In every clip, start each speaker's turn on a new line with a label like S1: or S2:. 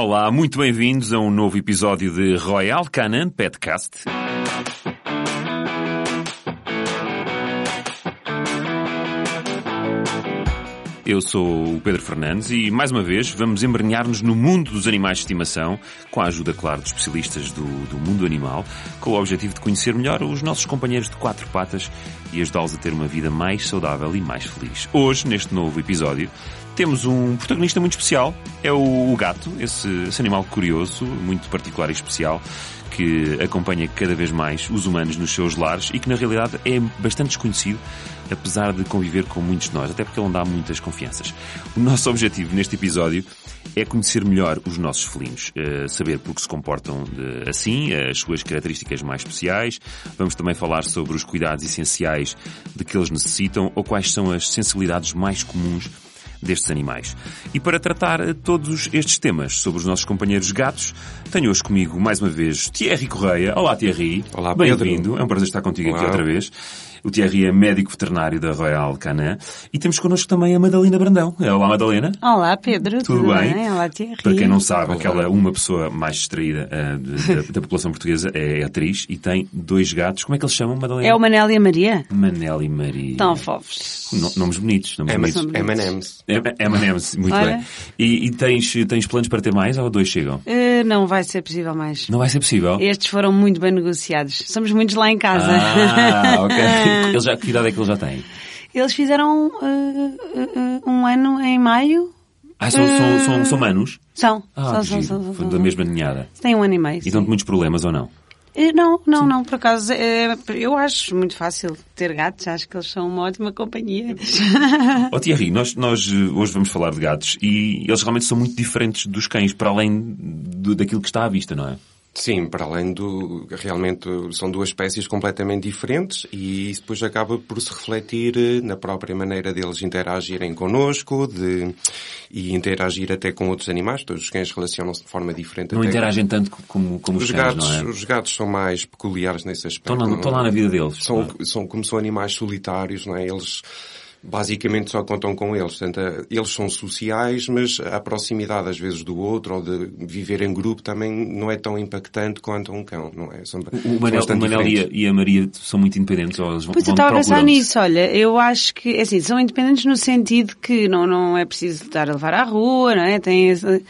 S1: Olá, muito bem-vindos a um novo episódio de Royal Canin Petcast. Eu sou o Pedro Fernandes e, mais uma vez, vamos embrenhar-nos no mundo dos animais de estimação, com a ajuda, claro, de especialistas do, do mundo animal, com o objetivo de conhecer melhor os nossos companheiros de quatro patas e ajudá-los a ter uma vida mais saudável e mais feliz. Hoje, neste novo episódio, temos um protagonista muito especial, é o, gato, esse, esse animal curioso, muito particular e especial, que acompanha cada vez mais os humanos nos seus lares e que na realidade é bastante desconhecido, apesar de conviver com muitos de nós, até porque ele não dá muitas confianças. O nosso objetivo neste episódio é conhecer melhor os nossos felinos, saber por que se comportam assim, as suas características mais especiais. Vamos também falar sobre os cuidados essenciais de que eles necessitam ou quais são as sensibilidades mais comuns destes animais. E para tratar todos estes temas sobre os nossos companheiros gatos, tenho hoje comigo, mais uma vez, Thierry Correia. Olá, Thierry.
S2: Olá,
S1: Bem-vindo. É um prazer estar contigo
S2: Olá.
S1: aqui outra vez. O Thierry é médico veterinário da Royal Canin. E temos connosco também a Madalena Brandão. Olá, Madalena.
S3: Olá, Pedro.
S1: Tudo, bem?
S3: Olá, Thierry.
S1: Para quem não sabe, aquela uma pessoa mais distraída uh, de, da, da, população portuguesa é atriz e tem dois gatos. Como é que eles chamam, Madalena?
S3: É o Manel e a Maria?
S1: Manel e Maria.
S3: Tão fofos.
S1: No, nomes bonitos. Nomes
S2: M-
S1: bonitos.
S2: M&M's.
S1: M&M's, muito
S3: Olha.
S1: bem. E, e tens, tens planos para ter mais ou dois chegam?
S3: Eh, não vai ser possível mais.
S1: Não vai ser possível?
S3: Estes foram muito bem negociados. Somos muitos lá em casa.
S1: Ah, ok. Eles já, que idade é que eles já têm?
S3: Eles fizeram eh, eh, eh, um ano em maio.
S1: Ah, são, são, são, são manos?
S3: São.
S1: Ah,
S3: são, são, são,
S1: da mesma ninhada.
S3: Têm um ano e meio.
S1: E dão-te
S3: sim.
S1: muitos problemas ou não?
S3: Eh, Não, não, não, por acaso, eh, eu acho muito fácil ter gatos, acho que eles são uma ótima companhia.
S1: Ó Thierry, nós, nós eh, hoje vamos falar de gatos e eles realmente são muito diferentes dos cães, para além do, daquilo que está à vista, não é?
S2: Sim, para além do... Realmente são duas espécies completamente diferentes e isso depois acaba por se refletir eh, na própria maneira deles interagirem connosco de, e interagir até com outros animais. Todos os cães relacionam-se de forma diferente.
S1: Não interagem tanto como, como os,
S2: Os
S1: cães,
S2: gatos,
S1: é?
S2: os gatos são mais peculiares nesse aspecto.
S1: Estão,
S2: não-
S1: estão lá na vida deles.
S2: São,
S1: não é?
S2: são, como são animais solitários, não é? Eles basicamente só contam com eles. Portanto, eles são sociais, mas a proximidade às vezes do outro ou de viver em grupo também não é tão impactante quanto um cão, não é? São,
S1: O Manel, o Manel e, a, e a Maria são muito independentes ou eles vão,
S3: Pois eu estava a pensar nisso, olha, eu acho que, é assim, são independentes no sentido que não, não é preciso estar a levar à rua, não é? Tem esse-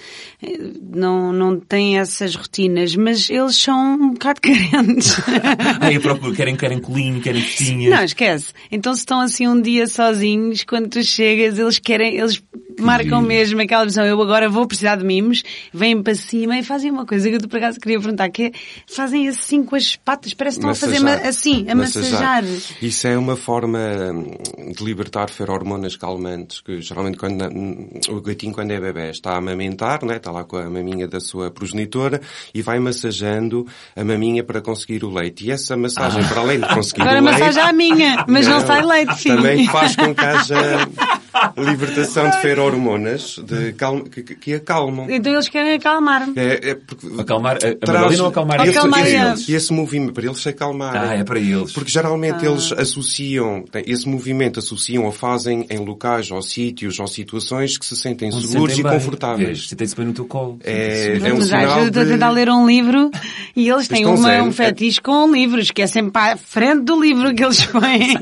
S3: não, não têm essas rotinas, mas eles são um bocado carentes.
S1: Eu procuro, querem, querem colinho, querem festinhas.
S3: Não, esquece. Então se estão assim um dia sozinhos, quando tu chegas, eles querem, eles marcam mesmo aquela visão, eu agora vou precisar de mimos, vêm para cima e fazem uma coisa que eu por acaso queria perguntar, que é, fazem assim com as patas, parece que estão a fazer
S2: Massajar.
S3: assim, a massajar.
S2: Isso é uma forma hum, de libertar ferormonas calmantes, que geralmente quando hum, o gatinho quando é bebê está a amamentar, né, está lá com a maminha da sua progenitora e vai massageando a maminha para conseguir o leite. E essa massagem, para além de conseguir
S3: Agora
S2: o leite...
S3: massagem a minha, mas não, sai leite, filho.
S2: Também faz com haja libertação de ferormonas de calma, que, que- que acalmam.
S3: Então eles querem acalmar-me.
S2: É, é porque
S1: Acalmar, a, a
S2: traz-
S1: Madalena ou acalmar
S2: esse, esse, esse movimento, para eles se acalmarem.
S1: Ah, é para eles.
S2: Porque geralmente
S3: Ah.
S2: eles associam, esse movimento associam ou fazem em locais ou sítios ou situações que se sentem
S1: Onde se
S2: seguros
S1: sentem
S2: e
S1: bem.
S2: confortáveis.
S1: Sentem-se bem no teu colo.
S2: É, é um sinal
S3: eu estou a
S2: de-
S3: tentar ler um livro e eles têm uma,
S2: zen.
S3: um fetiche com livros, que é sempre para a frente do livro que eles põem.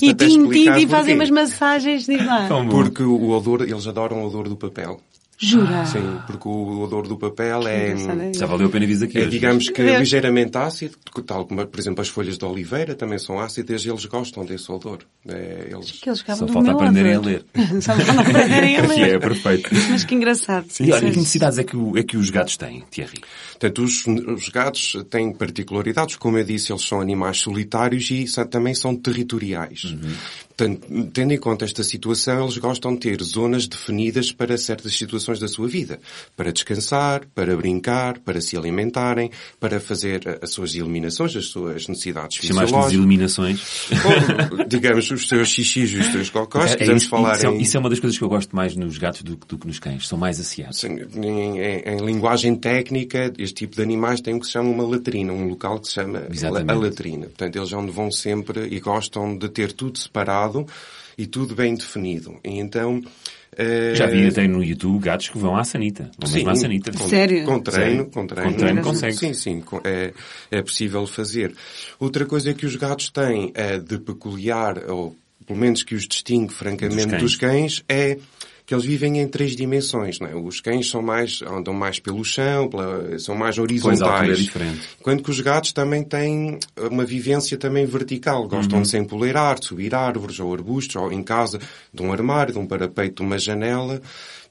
S3: E tintim e fazem umas massagens, diz lá.
S2: Porque o odor, eles adoram o odor do papel.
S3: Jura?
S2: Sim, porque o odor do papel é,
S3: engraçado.
S1: Já valeu a pena vir aqui.
S2: é digamos que
S3: É.
S2: ligeiramente ácido, tal como, por exemplo, as folhas de oliveira também são ácidas e eles gostam desse odor. É, eles...
S3: Que eles
S1: Só falta aprenderem a
S3: odor.
S1: ler.
S3: Só falta aprenderem a
S1: Que é
S3: ler.
S1: perfeito.
S3: Mas que engraçado.
S1: E olha,
S3: é-
S1: que necessidades é que, o- é que os gatos têm, Thierry?
S2: Portanto, os, os gatos têm particularidades, como eu disse, eles são animais solitários e também são territoriais. Portanto, tendo em conta esta situação, eles gostam de ter zonas definidas para certas situações da sua vida. Para descansar, para brincar, para se alimentarem, para fazer as suas eliminações, as suas necessidades
S1: Chamaste-lhes
S2: fisiológicas.
S1: eliminações.
S2: Ou, digamos, os seus xixis e os seus cocós,
S1: É- é
S2: quisermos
S1: isso,
S2: falar
S1: isso, é,
S2: em...
S1: isso é uma das coisas que eu gosto mais nos gatos do, do que nos cães. São mais asseados.
S2: Sim, Em, em- em linguagem técnica, este tipo de animais tem o que se chama uma latrina, um local que se chama
S1: Exatamente.
S2: a latrina. Portanto, eles é onde vão sempre e gostam de ter tudo separado e tudo bem definido. E então, Eh,
S1: Já vi até no YouTube gatos que vão à sanita. Vão mesmo à sanita.
S2: com,
S3: Sério?
S2: Com treino,
S1: Sério?
S2: com treino.
S1: Com treino consegue.
S2: Sim, sim, é, é possível fazer. Outra coisa que os gatos têm é de peculiar, ou pelo menos que os distingue francamente
S1: Dos
S2: dos
S1: cães.
S2: cães, é que eles vivem em três dimensões, não é? Os cães são mais, andam mais pelo chão, pela- são mais
S1: Pois é
S2: horizontais.
S1: diferente.
S2: Quando que os gatos também têm uma vivência também vertical. Gostam
S1: Uhum.
S2: de se empoleirar, de subir árvores ou arbustos, ou em casa, de um armário, de um parapeito, de uma janela.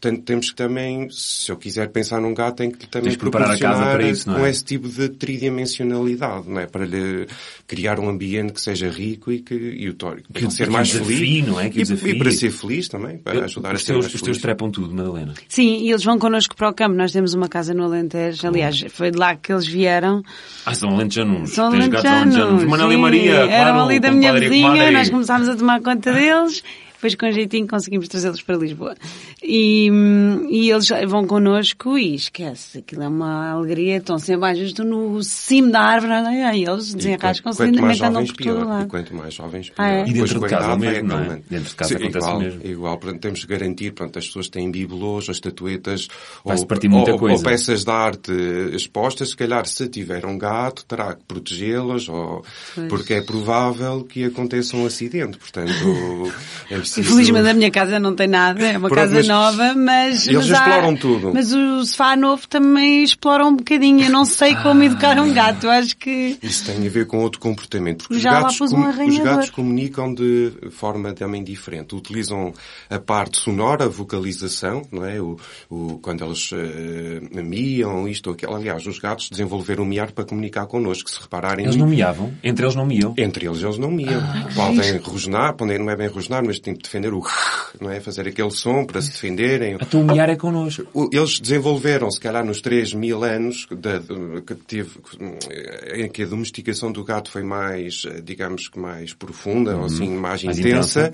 S2: Portanto, temos que também, se eu quiser pensar num gato, tem que também
S1: Tens preparar a casa para isso, não é?
S2: com esse tipo de tridimensionalidade, não é? Para lhe criar um ambiente que seja rico e que, e o tórico.
S1: Que-
S2: ser
S1: que
S2: mais
S1: o desafie,
S2: feliz.
S1: não é? Que
S2: e, e para ser feliz também, para ajudar a ser
S1: teus,
S2: mais
S1: os teus trepam tudo, Madalena.
S3: Sim, e eles vão connosco para o campo. Nós temos uma casa no Alentejo. Aliás, foi de lá que eles vieram.
S1: Ah, são alentejanos.
S3: São alentejanos.
S1: Manela e. Maria, claro.
S3: Eram ali da minha vizinha, nós começámos a tomar conta deles. Depois, com jeitinho, conseguimos trazê-los para Lisboa. E, e eles vão connosco e esquece, aquilo é uma alegria. Estão sempre, às vezes, no cimo da árvore, e eles desenrascam-se lindamente, andam
S2: jovens,
S3: por todo
S2: pior. E
S3: lado.
S2: quanto mais jovens, pior.
S3: Ah, é?
S1: E dentro
S2: Depois,
S1: de casa mesmo, não é? Dentro de casa
S2: Sim,
S1: acontece
S2: igual,
S1: mesmo.
S2: Igual, portanto, temos de garantir, pronto, as pessoas têm bibelôs, ou estatuetas, ou, ou- ou peças de arte expostas, se calhar, se tiver um gato, terá que protegê-las, ou, porque é provável que aconteça um acidente, portanto, é
S3: Felizmente a minha casa não tem nada, é uma
S2: Pronto,
S3: casa
S2: mas
S3: nova, mas...
S2: eles
S3: mas há-
S2: exploram tudo.
S3: Mas o sofá novo também explora um bocadinho. Eu não sei como educar um gato, acho que...
S2: Isso tem a ver com outro comportamento. Porque os
S3: Já lá
S2: gatos,
S3: pus um
S2: os gatos comunicam de forma também diferente. Utilizam a parte sonora, a vocalização, não é? O, o- quando eles eh, miam, isto ou aquilo. Aliás, os gatos desenvolveram o miar para comunicar connosco. Se repararem,
S1: Eles não miavam. Entre eles não miam.
S2: entre eles, eles não miam. podem rosnar, podem, não é bem rosnar, mas têm defender o não é? Fazer aquele som para se defenderem.
S1: O miar é connosco.
S2: Eles desenvolveram, se calhar, nos 3 mil anos de- que teve, em que a domesticação do gato foi mais, eh, digamos que mais profunda, ou assim, mais,
S1: Mais
S2: intensa.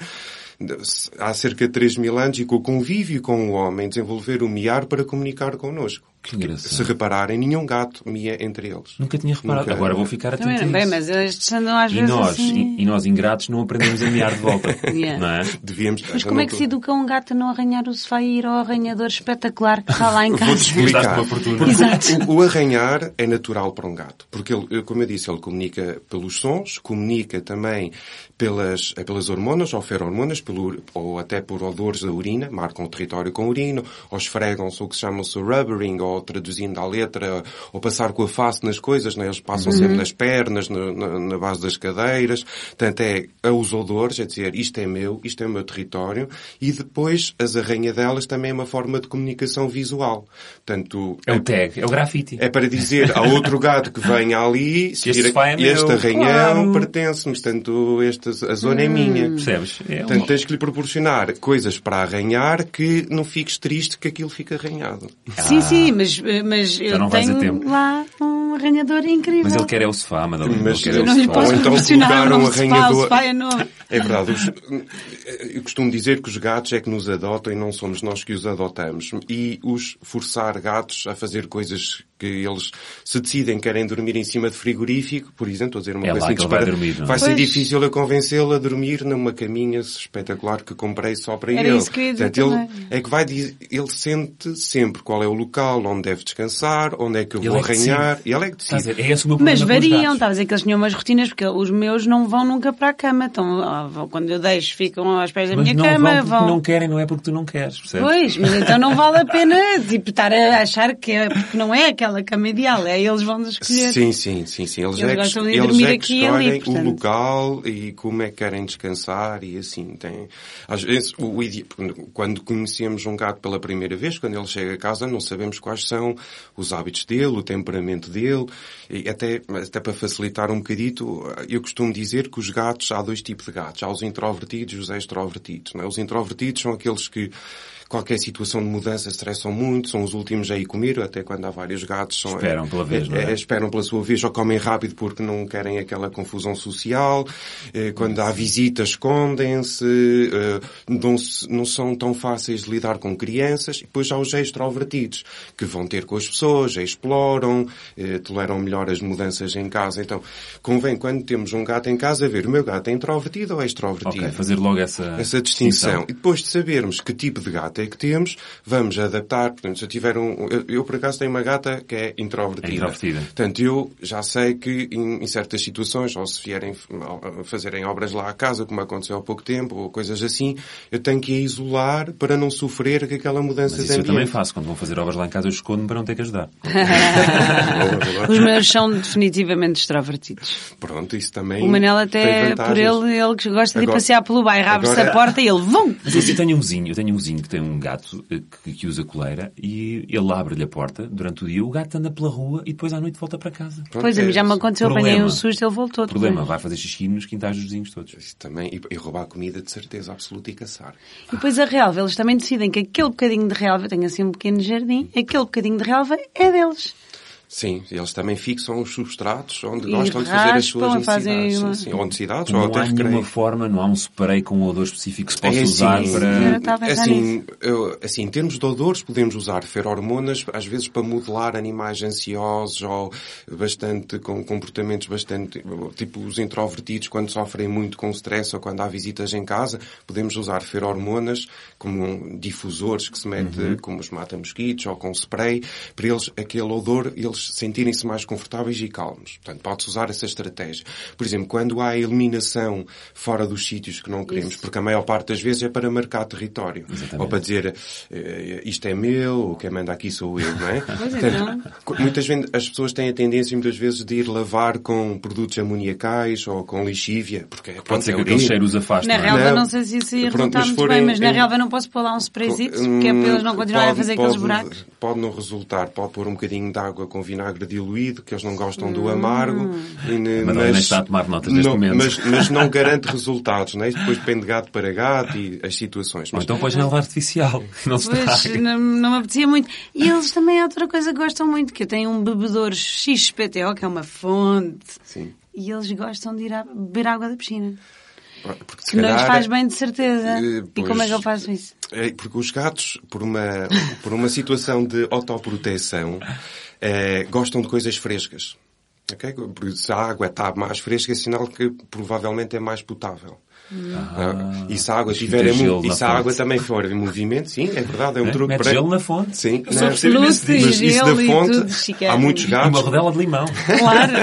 S2: Há cerca de 3 mil anos, e com o convívio com o homem, desenvolver o miar para comunicar connosco.
S1: Que engraçado.
S2: Se repararem, nenhum gato mia entre eles.
S1: Nunca tinha reparado.
S2: Nunca.
S1: Agora vou ficar atento
S3: Também
S1: a
S3: não bem, mas estes andam às
S1: E
S3: vezes
S1: nós,
S3: assim...
S1: e, e nós ingratos não aprendemos a miar de volta.
S3: Yeah.
S1: Não é?
S2: Devíamos...
S3: Mas como é que se educa um gato a não arranhar o sofá e ir ao arranhador espetacular que está lá em casa?
S2: Vou-te explicar.
S3: Exato.
S2: O, o arranhar é natural para um gato. Porque, ele, como eu disse, ele comunica pelos sons, comunica também pelas, pelas hormonas ou ferormonas, pelo, ou até por odores da urina, marcam o território com urina, ou esfregam-se o que se chama o rubbering, ou traduzindo à letra, ou passar com a face nas coisas, né? eles passam sempre nas pernas, na, na, na base das cadeiras. Portanto, é os odores, é dizer, isto é meu, isto é o meu território, e depois as arranhadelas também é uma forma de comunicação visual. Portanto,
S1: É o tag, é o grafite.
S2: é para dizer a outro gato que venha ali,
S1: Este sofá é
S2: este
S1: meu,
S2: arranhão
S1: claro.
S2: pertence-me, portanto, esta, a zona é minha.
S1: Percebes? É
S2: Portanto, tens que lhe proporcionar coisas para arranhar que não fiques triste que aquilo fica arranhado.
S3: Sim, sim, mas, mas eu
S1: não vais a
S3: tenho lá um arranhador incrível.
S1: Mas ele quer é o sofá, Madalena.
S2: Mas
S1: ele quer é
S3: Eu
S1: o
S3: não lhe
S1: sofá.
S3: posso
S2: Ou então
S3: proporcionar
S2: colocar
S3: um
S2: arranhador.
S3: sofá é.
S2: É verdade. os- eu costumo dizer que os gatos é que nos adotam e não somos nós que os adotamos. E os forçar gatos a fazer coisas que eles se decidem querem dormir em cima de frigorífico, por exemplo, estou a dizer uma
S1: É
S2: coisa assim
S1: vai dormir, não é?
S2: Vai ser
S3: Pois.
S2: difícil eu convencê-lo a dormir numa caminha espetacular que comprei só para
S3: Era
S2: ele.
S3: isso que eu dizer
S2: Portanto, ele é que vai dizer, ele sente sempre qual é o local onde deve descansar, onde é que eu
S1: Ele
S2: vou
S1: é
S2: arranhar, e ele é que decide.
S1: ver? É esse o meu
S3: Mas variam, estava a dizer que eles tinham umas rotinas, porque os meus não vão nunca para a cama. Então, ah, quando eu deixo, ficam aos pés da
S1: Mas
S3: minha
S1: não
S3: cama,
S1: vão porque
S3: vão.
S1: não querem, não é porque tu não queres, percebes?
S3: Pois, mas então não vale a pena tipo, estar a achar que é, porque não é aquela cama ideal, é eles vão escolher.
S2: Sim, sim, sim, sim. Eles,
S3: Eles
S2: é
S3: gostam
S2: que,
S3: de
S2: eles
S3: dormir
S2: é que
S3: aqui e ali,
S2: escolhem
S3: portanto.
S2: o local e como é que querem descansar e assim. Tem, às vezes, o, quando conhecemos um gato pela primeira vez, quando ele chega a casa, não sabemos quais são os hábitos dele, o temperamento dele, e até, até para facilitar um bocadito, eu costumo dizer que os gatos, há dois tipos de gatos. Há os introvertidos e os extrovertidos. Não é? Os introvertidos são aqueles que qualquer situação de mudança estressam muito, são os últimos a ir comer, até quando há vários gatos são,
S1: esperam pela vez, não é?
S2: Esperam pela sua vez ou comem rápido porque não querem aquela confusão social. Quando há visitas, escondem-se, não, não são tão fáceis de lidar com crianças. E depois há os extrovertidos, que vão ter com as pessoas, exploram, toleram melhor as mudanças em casa. Então, convém, quando temos um gato em casa, ver o meu gato é introvertido ou é extrovertido.
S1: Ok, fazer logo essa,
S2: essa distinção. E depois de sabermos que tipo de gato é que temos, vamos adaptar. Portanto, se eu tiver um... Eu, eu por acaso, tenho uma gata que é introvertida.
S1: É introvertida.
S2: Portanto, eu já sei que em, em certas situações, ou se vierem fazerem obras lá à casa, como aconteceu há pouco tempo, ou coisas assim, eu tenho que a isolar para não sofrer com aquela mudança
S1: Mas
S2: de
S1: isso
S2: ambiente.
S1: eu também faço. Quando vão fazer obras lá em casa, eu escondo-me para não ter que ajudar.
S3: Os meus são definitivamente extrovertidos.
S2: Pronto, isso também.
S3: O Manel até,
S2: tem
S3: por ele, ele que gosta de
S2: Agora-
S3: passear pelo bairro, abre-se
S2: agora-
S3: a porta e ele, vum!
S1: Mas eu tenho um vizinho, eu tenho um vizinho que tem um gato eh, que, que usa coleira e ele abre-lhe a porta durante o dia, o gato anda pela rua e depois à noite volta para casa.
S2: Pronto,
S3: Pois, a mim já me aconteceu,
S1: Problema.
S3: apanhei um susto, ele voltou.
S1: Problema,
S3: depois.
S1: vai fazer xixi nos quintais dos vizinhos todos.
S2: Isso também, e, e roubar comida de certeza absoluta e caçar.
S3: E depois a relva, eles também decidem que aquele bocadinho de relva, tem assim um pequeno jardim, aquele bocadinho de relva é deles.
S2: Sim, eles também fixam os substratos onde
S3: E
S2: gostam de fazer as suas necessidades.
S3: uma-
S2: Sim, sim. Ou necessidades,
S1: Não
S2: ou até
S1: há nenhuma
S2: recreio.
S1: forma, não há um spray com um odor específico que se possa
S2: É
S1: usar
S2: assim,
S3: Eu
S1: para...
S3: estava a pensar
S2: assim, eu- assim, em termos de odores, podemos usar ferormonas, às vezes para modelar animais ansiosos ou bastante, com comportamentos bastante, tipo os introvertidos, quando sofrem muito com stress ou quando há visitas em casa, podemos usar ferormonas como difusores que se mete,
S1: Uhum.
S2: como os mata-mosquitos ou com spray, para eles, aquele odor, eles sentirem-se mais confortáveis e calmos. Portanto, pode-se usar essa estratégia. Por exemplo, quando há eliminação fora dos sítios que não queremos, porque a maior parte das vezes é para marcar território.
S1: Exatamente.
S2: Ou para dizer, eh, isto é meu, o que manda aqui sou eu, não é?
S3: Pois então.
S2: Portanto, Muitas vezes, as pessoas têm a tendência, muitas vezes, de ir lavar com produtos amoniacais ou com lixívia, porque pronto,
S1: Pode ser
S2: é
S1: que aqueles
S2: urina.
S1: cheiros afastem.
S3: Na
S1: não é?
S3: relva
S2: Não.
S3: não sei se isso ia
S2: Pronto,
S3: resultar
S2: mas
S3: muito
S2: forem
S3: bem, mas na
S2: em-
S3: relva não posso pôr lá um sprayzito, que é para eles não continuarem a
S2: Pode-
S3: fazer aqueles
S2: pode-
S3: buracos.
S2: Pode não resultar, pode pôr um bocadinho de água com vinagre diluído, que eles não gostam
S3: Hum.
S2: do amargo. E, ne-
S1: A Madalena está a tomar notas neste
S2: não,
S1: momento.
S2: Mas, mas não garante resultados, não é? Isto depois depende de gato para gato e as situações.
S1: Ou
S2: Mas,
S1: então pões relva artificial, não se
S3: Pois, não, não me apetecia muito. E eles também há outra coisa que gostam muito, que eu tenho um bebedouro XPTO, que é uma fonte.
S2: sim.
S3: E eles gostam de ir a beber água da piscina.
S2: Porque, se
S3: Que não lhes
S2: calhar,
S3: faz bem de certeza.
S2: eh,
S3: E como é que
S2: pois,
S3: eu faço isso?
S2: É, porque os gatos, por uma, por uma situação de autoproteção, eh, gostam de coisas frescas. Ok? Por isso, Se a água está mais fresca, é sinal que provavelmente é mais potável. Ah, e se a água tiver e se a água
S1: fonte.
S2: também for em movimento, sim, é verdade, é um
S1: Né?
S2: truque
S1: Mete
S2: para...
S1: gelo na fonte.
S2: Sim,
S1: Eu
S2: né?
S1: disso.
S2: Mas isso da fonte, há muitos
S1: E uma
S2: gatos
S1: rodela de limão.
S3: Claro.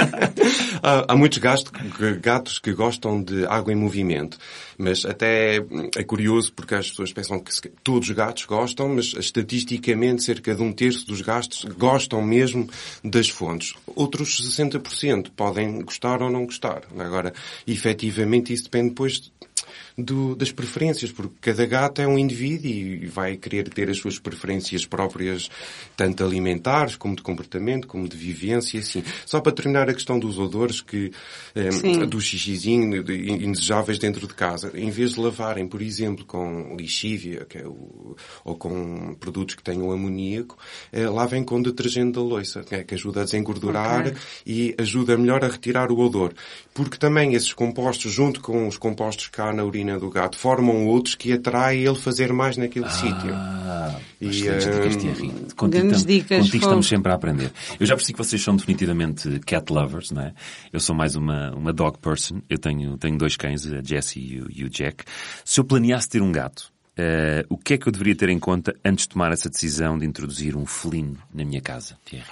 S2: Há, há muitos gatos, gatos que gostam de água em movimento. Mas até é curioso porque as pessoas pensam que todos os gatos gostam, mas estatisticamente cerca de um terço dos gatos gostam mesmo das fontes. Outros 60% podem gostar ou não gostar. Agora, efetivamente, isso depende depois do- das preferências, porque cada gato é um indivíduo e vai querer ter as suas preferências próprias, tanto alimentares, como de comportamento, como de vivência, assim. Só para terminar a questão dos odores, que, eh, do xixizinho, de indesejáveis dentro de casa, em vez de lavarem, por exemplo, com lixívia, que é o, ou com produtos que tenham amoníaco, eh, lavem com detergente da loiça, que, é, que ajuda a desengordurar
S3: Ok.
S2: e ajuda melhor a retirar o odor. Porque também esses compostos, junto com os compostos que há na urina do gato, formam outros que atraem ele fazer mais naquele sítio.
S1: Ah,
S2: E,
S1: dicas, Thierry.
S3: Grandes
S1: Contigo, tam-
S3: dicas,
S1: contigo
S3: fogo.
S1: estamos sempre a aprender. Eu já percebi que vocês são definitivamente cat lovers, não é? Eu sou mais uma, uma dog person. Eu tenho, tenho dois cães, a Jessie e o, e o Jack. Se eu planeasse ter um gato, eh, o que é que eu deveria ter em conta antes de tomar essa decisão de introduzir um felino na minha casa, Thierry?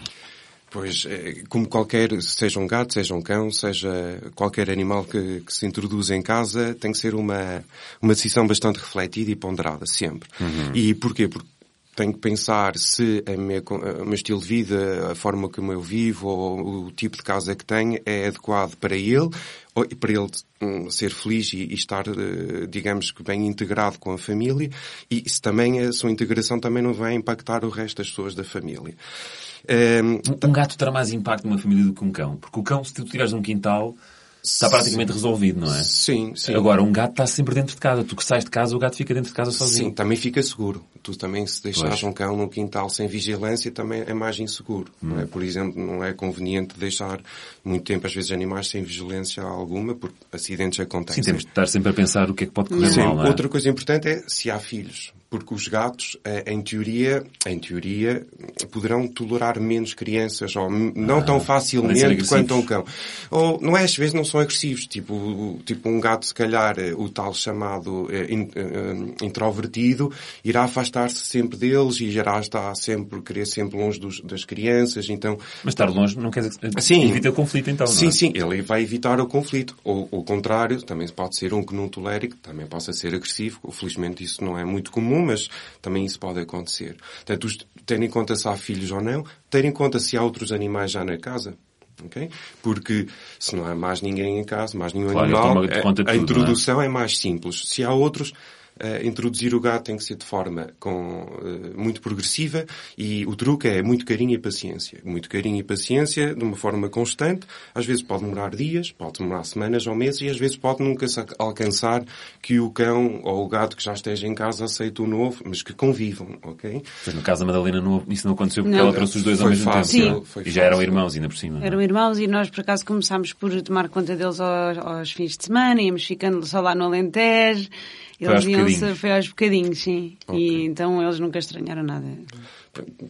S2: Pois, eh, como qualquer, seja um gato, seja um cão, seja qualquer animal que, que se introduz em casa, tem que ser uma, uma decisão bastante refletida e ponderada, sempre. E porquê? Porque tenho que pensar se minha, co- o meu estilo de vida, a forma como eu vivo, ou o tipo de casa que tenho é adequado para ele, para ele hum, ser feliz e, estar, eh, digamos que bem integrado com a família, e se também a sua integração também não vai impactar o resto das pessoas da família.
S1: Um, um gato terá mais impacto numa família do que um cão. Porque o cão, se tu tiveres um quintal, está praticamente resolvido, não é?
S2: Sim, sim.
S1: Agora, um gato está sempre dentro de casa. Tu que sais de casa, o gato fica dentro de casa sozinho.
S2: Sim, também fica seguro. Tu também, se deixares
S1: Pois.
S2: um cão no quintal sem vigilância, também é mais inseguro. não
S1: Hum.
S2: é? Por exemplo, não é conveniente deixar muito tempo, às vezes, animais sem vigilância alguma, porque acidentes
S1: Sim,
S2: acontecem.
S1: temos de estar sempre a pensar o que é que pode correr
S2: Sim,
S1: mal, é?
S2: outra coisa importante é se há filhos. Porque os gatos, eh, em teoria, em teoria, poderão tolerar menos crianças, ou não
S1: Ah,
S2: tão facilmente quanto um cão. Ou, não é, às vezes não são agressivos. Tipo, tipo um gato, se calhar, eh, o tal chamado eh, in- introvertido, irá afastar-se sempre deles e irá estar sempre, querer sempre longe dos- das crianças. Então,
S1: Mas estar longe não quer dizer...
S2: Sim.
S1: Evita o conflito, então, não
S2: Sim,
S1: é?
S2: sim, ele vai evitar o conflito. Ou o contrário, também pode ser um que não tolere, que também possa ser agressivo. Felizmente isso não é muito comum, mas também isso pode acontecer. Portanto, ter em conta se há filhos ou não, ter em conta se há outros animais já na casa. ok? Porque se não há mais ninguém em casa, mais nenhum
S1: Claro,
S2: animal,
S1: conta de
S2: a, a
S1: tudo,
S2: introdução é? mais simples. Se há outros, eh, introduzir o gato tem que ser de forma com, eh, muito progressiva e o truque é muito carinho e paciência. Muito carinho e paciência de uma forma constante. Às vezes pode demorar dias, pode demorar semanas ou meses e às vezes pode nunca alcançar que o cão ou o gato que já esteja em casa aceite o novo, mas que convivam, ok?
S1: Mas no caso da Madalena não, isso não aconteceu porque
S3: Não.
S1: ela trouxe os dois ao
S2: Foi
S1: mesmo
S2: fácil,
S1: tempo.
S2: Sim. foi
S1: E já eram irmãos ainda por cima. não é?
S3: Eram irmãos e nós, por acaso, começámos por tomar conta deles aos, aos fins de semana, íamos ficando só lá no Alentejo. Eles iam-se,
S1: bocadinhos.
S3: foi aos bocadinhos, sim.
S2: Ok.
S3: E então eles nunca estranharam nada.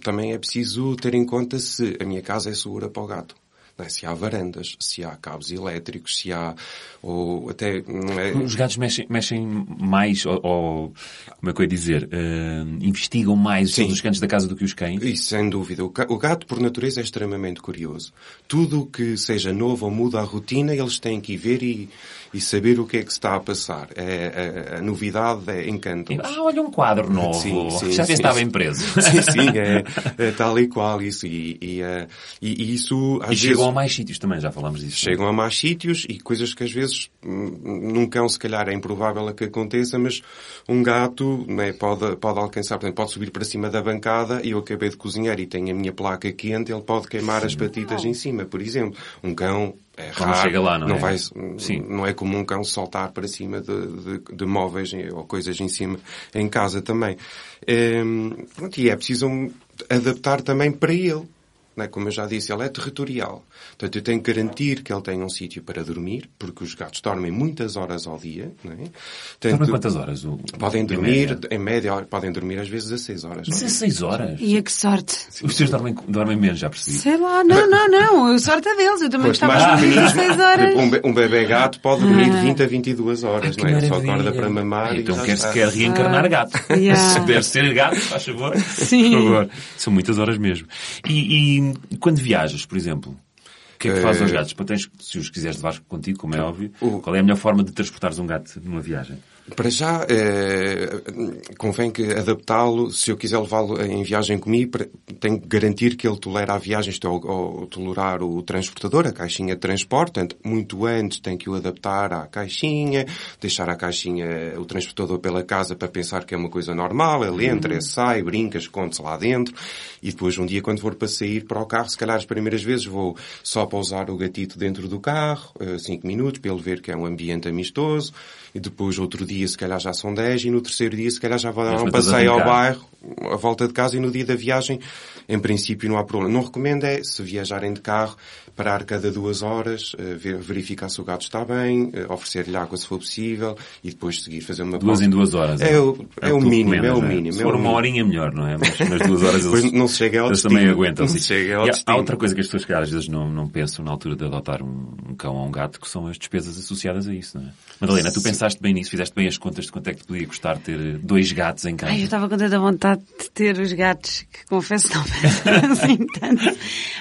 S2: Também é preciso ter em conta se a minha casa é segura para o gato. É? Se há varandas, se há cabos elétricos, se há, ou até, é,
S1: Os gatos mexem, mexem mais, ou, ou, como é que eu ia dizer, eh, investigam mais
S2: Sim.
S1: todos os cantos da casa do que os cães.
S2: Isso, sem dúvida. O gato, por natureza, é extremamente curioso. Tudo o que seja novo ou muda a rotina, eles têm que ir ver e, e saber o que é que se está a passar. É, a, a novidade é, encanta-os.
S1: Ah, olha um quadro novo.
S2: Sim, sim,
S1: já
S2: sim,
S1: estava
S2: sim.
S1: em preso.
S2: Sim, sim, é, é tal e qual isso. E, e, eh, e- isso, às
S1: E
S2: vezes,
S1: chegam a mais sítios também, já falámos disso.
S2: chegam a mais sítios e coisas que às vezes num cão se calhar é improvável que aconteça, mas um gato né, pode, pode alcançar, portanto, pode subir para cima da bancada e eu acabei de cozinhar e tenho a minha placa quente, ele pode queimar as patitas em cima, por exemplo. Um cão é
S1: Não
S2: raro,
S1: chega lá, não é?
S2: vai,
S1: Sim.
S2: não é comum um cão saltar para cima de, de- de móveis ou coisas em cima em casa também. Hum, pronto, e é preciso adaptar também para ele. Não é? Como eu já disse, ele é territorial. Portanto, eu tenho que garantir que ele tenha um sítio para dormir, porque os gatos dormem muitas horas ao dia. Não é?
S1: Dormem
S2: Portanto,
S1: quantas horas? O-
S2: Podem
S1: em
S2: dormir,
S1: média?
S2: em média, podem dormir às vezes a 6 horas. ao dia.
S1: 16 horas?
S3: E a que sorte!
S1: Os seus dormem, dormem menos, já percebi.
S3: Sei lá, não, não, não. A sorte é deles. Eu também
S2: Pois,
S3: gostava
S2: mais
S3: de dormir
S2: pequeninos,
S3: 6 horas.
S2: um, be- um bebê gato pode dormir 20 a 22 horas, é? Só acorda para mamar
S1: Então
S2: e
S1: quer,
S2: está.
S1: quer reencarnar gato.
S3: Yeah.
S1: Se puder ser gato, faz favor.
S3: Sim.
S1: Por favor. São muitas horas mesmo. E, e quando viajas, por exemplo, o que é que fazes aos
S2: Eh,
S1: gatos? Tens, se os quiseres levar contigo, como é óbvio, qual é a melhor forma de transportares um gato numa viagem?
S2: Para já, eh, convém que adaptá-lo, se eu quiser levá-lo em viagem comigo, tenho que garantir que ele tolera a viagem, isto é, ou, ou tolerar o transportador, a caixinha de transporte, portanto, muito antes tem que o adaptar à caixinha, deixar a caixinha, o transportador pela casa para pensar que é uma coisa normal, ele entra, sai, brinca, esconde-se lá dentro, e depois um dia quando for para sair para o carro, se calhar as primeiras vezes vou só pousar o gatito dentro do carro, 5 minutos, para ele ver que é um ambiente amistoso, e depois outro dia se calhar já são 10 e no terceiro dia se calhar já vou dar
S1: Mas
S2: um passeio ao bairro, à volta de casa e no dia da viagem, em princípio não há problema. Não recomendo é, se viajarem de carro, parar cada duas horas, eh, ver- verificar se o gato está bem, eh, oferecer-lhe água se for possível e depois seguir fazer uma
S1: Duas
S2: pausa.
S1: em duas horas.
S2: É o- é o
S1: que tu
S2: mínimo, é o
S1: não
S2: mínimo,
S1: Se
S2: é
S1: for
S2: o
S1: uma horinha melhor, não é? Mas, mas duas horas
S2: Depois
S1: eles,
S2: não se chega ao
S1: eles
S2: destino.
S1: também aguentam.
S2: Não se chega ao
S1: E há-
S2: destino.
S1: há outra coisa que as pessoas, que às vezes, não, não pensam na altura de adotar um, um cão ou um gato, que são as despesas associadas a isso, não é? Madalena, tu pensaste bem nisso, fizeste bem as contas de quanto é que te podia custar ter eh, dois gatos em casa.
S3: Ai, eu estava com tanta vontade de ter os gatos, que confesso não penso assim tanto.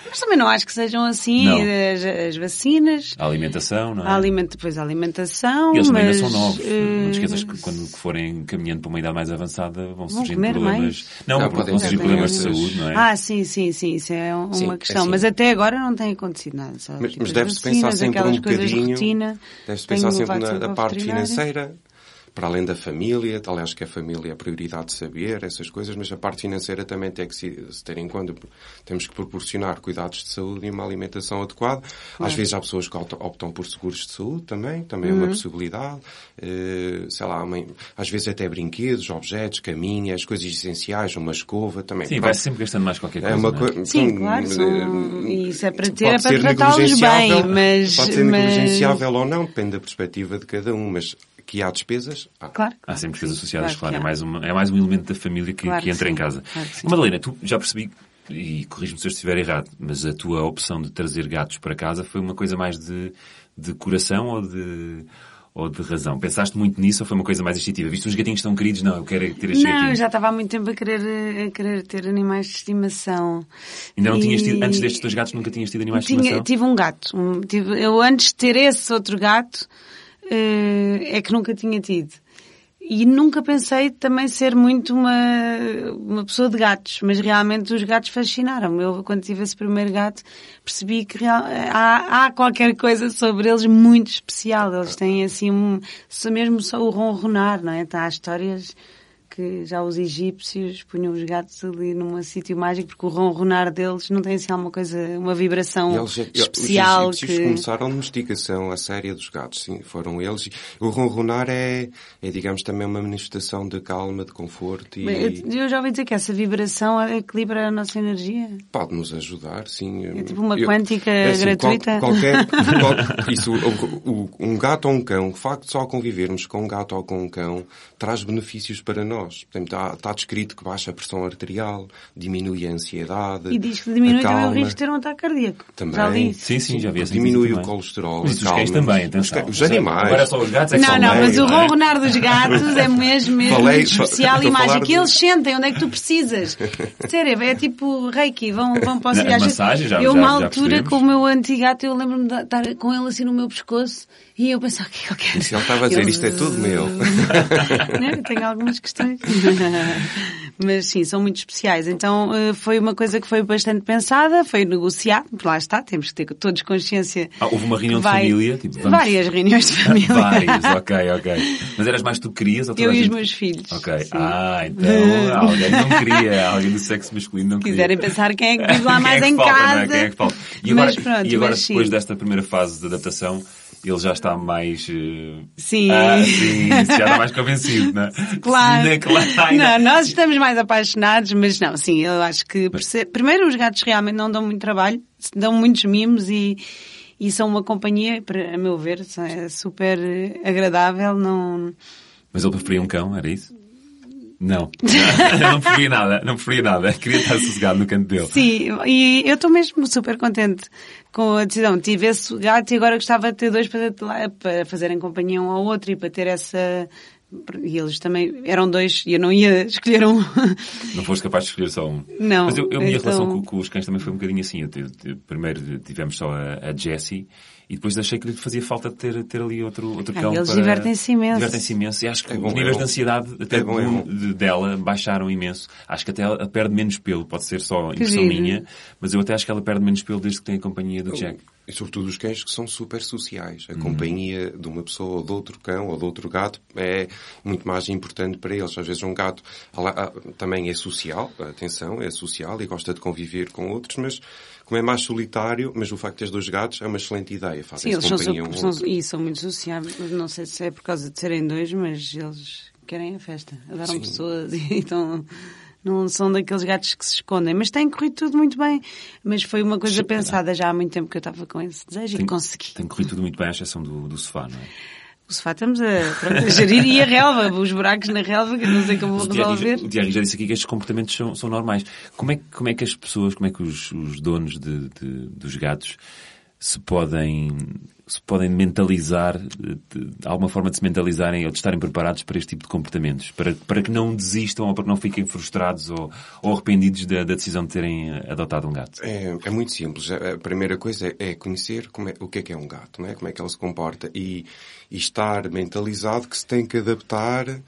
S3: Mas também não acho que sejam assim. As, as vacinas,
S1: A alimentação, não é?
S3: a aliment, depois a alimentação.
S1: E eles também
S3: mas,
S1: ainda são novos.
S3: eh,
S1: Não te esqueças que quando forem caminhando para uma idade mais avançada vão surgindo
S3: comer
S1: problemas.
S3: mais?
S1: Não, porque
S2: podem
S1: vão surgir problemas de saúde, não é?
S3: Ah, sim, sim, sim, isso é um-
S2: Sim,
S3: uma
S2: é
S3: questão.
S2: assim.
S3: Mas até agora não tem acontecido nada. Só,
S2: Mas,
S3: tipo,
S2: mas
S3: as
S2: deve-se pensar sempre um
S3: coisas de
S2: bocadinho,
S3: rotina.
S2: deve-se pensar sempre na, parte financeira, para além da família, aliás que a família é a prioridade de saber, essas coisas, mas a parte financeira também tem que se, se ter em conta. Temos que proporcionar cuidados de saúde e uma alimentação adequada. Claro. Às vezes há pessoas que optam por seguros de saúde também, também uhum. é uma uhum. possibilidade. Uh, sei lá, uma, às vezes até brinquedos, objetos, caminhas, coisas essenciais, uma escova também.
S1: Sim, vai sempre gastando mais qualquer é coisa. É uma
S3: co Sim, claro, são... isso é para ter, é para tratá-los bem, mas...
S2: Pode ser mas... negligenciável ou não, depende da perspectiva de cada um, mas que há despesas, há.
S3: Claro.
S1: Há sempre despesas associadas, claro. claro. É, mais uma, é mais um elemento da família que, claro que entra sim. em casa. Claro Madalena, tu já percebi, e corrijo-me se eu estiver errado, mas a tua opção de trazer gatos para casa foi uma coisa mais de, de coração ou de ou de razão? Pensaste muito nisso ou foi uma coisa mais instintiva? Visto os gatinhos tão queridos, não, eu quero ter estes
S3: não,
S1: gatinhos.
S3: Não, eu já estava há muito tempo a querer, a querer ter animais de estimação.
S1: Ainda não e... tinhas tido, antes destes dois gatos, nunca tinhas tido animais
S3: Tinha,
S1: de estimação?
S3: Tive um gato. Um, tive, eu antes de ter esse outro gato, é que nunca tinha tido. E nunca pensei também ser muito uma, uma pessoa de gatos, mas realmente os gatos fascinaram-me. Eu, quando tive esse primeiro gato, percebi que real, há, há qualquer coisa sobre eles muito especial. Eles têm assim um, mesmo só o ronronar, não é? Tá, há histórias que já os egípcios punham os gatos ali num sítio mágico porque o ronronar deles não tem assim alguma coisa, uma vibração eles, especial.
S2: Os egípcios
S3: que...
S2: começaram a domesticação a séria dos gatos, sim, foram eles. O ronronar é, é digamos também uma manifestação de calma, de conforto e...
S3: Bem, eu já ouvi dizer que essa vibração equilibra a nossa energia.
S2: Pode nos ajudar, sim.
S3: É tipo uma quântica eu, é assim, gratuita.
S2: Qual, qualquer, qual, isso, o, o, um gato ou um cão, o facto de só convivermos com um gato ou com um cão traz benefícios para nós nós. está, está descrito que baixa a pressão arterial, diminui a ansiedade.
S3: E diz que diminui também o risco de ter um ataque cardíaco.
S2: Também.
S3: Já li.
S1: Sim, sim, já vi essa
S2: Diminui o colesterol.
S1: Mas os cães também, atenção.
S2: Os, os animais.
S1: Agora só os gatos é que
S3: Não, não, mas o ronronar dos gatos é mesmo, mesmo Falei, muito especial e mágico. Que eles sentem onde é que tu precisas. Sério, é tipo reiki, vão, vão para o
S1: massagem, já,
S3: Eu,
S1: uma
S3: altura, com o meu antigo gato, eu lembro-me de estar com ele assim no meu pescoço e eu pensava, o que é que eu quero?
S2: Se ele estava a dizer, isto é tudo meu.
S3: Não, tenho algumas questões. Mas sim, são muito especiais. Então eh, foi uma coisa que foi bastante pensada, foi negociado, lá está, temos que ter todos consciência.
S1: Ah, houve uma reunião de família? Tipo,
S3: vamos... Várias reuniões de família.
S1: Várias, ok, ok. Mas eras mais tu que querias? Ou
S3: eu
S1: e
S3: os
S1: gente...
S3: meus filhos.
S1: Ok. Sim. Ah, então alguém não queria, alguém do sexo masculino não queria.
S3: Quiserem pensar quem é que vive lá mais é em
S1: falta,
S3: casa.
S1: É? Quem é que falta? E agora, pronto, e agora depois sim. desta primeira fase de adaptação, ele já está mais. Uh...
S3: Sim.
S1: Ah, sim, já está mais convencido, não é?
S3: Claro. claro. Não, nós estamos mais apaixonados, mas não, sim, eu acho que. Mas... Primeiro, os gatos realmente não dão muito trabalho, dão muitos mimos e. E são uma companhia, a meu ver, é super agradável, não...
S1: Mas ele preferia um cão, era isso? Não. não preferia nada, não preferia nada. Queria estar sossegado no canto dele.
S3: Sim, e eu estou mesmo super contente com a decisão. Tive esse gato e agora gostava de ter dois para, para fazerem companhia um ao outro e para ter essa e eles também eram dois e eu não ia escolher um.
S1: Não foste capaz de escolher só um.
S3: Não.
S1: Mas eu, eu a minha então... relação com, com, os cães também foi um bocadinho assim. Eu, eu, primeiro tivemos só a, a Jessie e depois achei que lhe fazia falta ter, ter ali outro, outro cão.
S3: Ah, eles divertem-se imenso.
S1: Divertem-se imenso. E acho que é bom, os níveis é de ansiedade até é bom, é bom. De, dela baixaram imenso. Acho que até ela perde menos pelo. Pode ser só impressão minha. Mas eu até acho que ela perde menos pelo desde que tem a companhia do Jack.
S2: E sobretudo os cães que são super sociais. A uhum. companhia de uma pessoa ou de outro cão ou de outro gato é muito mais importante para eles. Às vezes um gato também é social, atenção, é social e gosta de conviver com outros, mas como é mais solitário, mas o facto de ter dois gatos é uma excelente ideia. Fazem
S3: Sim, eles
S2: companhia
S3: são, um são, e são muito sociáveis. Não sei se é por causa de serem dois, mas eles querem a festa. Adoram Sim. pessoas e então não são daqueles gatos que se escondem. Mas tem corrido tudo muito bem. Mas foi uma coisa Sim, pensada já há muito tempo que eu estava com esse desejo tem, e consegui.
S1: Tem corrido tudo muito bem, à exceção do, do sofá, não é?
S3: O sofá estamos a, a gerir e a relva, os buracos na relva, que não sei como vou resolver.
S1: O Diário já disse aqui que estes comportamentos são, são normais. Como é, como é que as pessoas, como é que os, os donos de, de, dos gatos se podem se podem mentalizar, de alguma forma de se mentalizarem ou de estarem preparados para este tipo de comportamentos, para, para que não desistam ou para que não fiquem frustrados ou, ou arrependidos da, da, decisão de terem adotado um gato?
S2: É, é muito simples. A primeira coisa é, é conhecer como é, o que é que é um gato, não é? como é que ele se comporta e, e estar mentalizado que se tem que adaptar uh,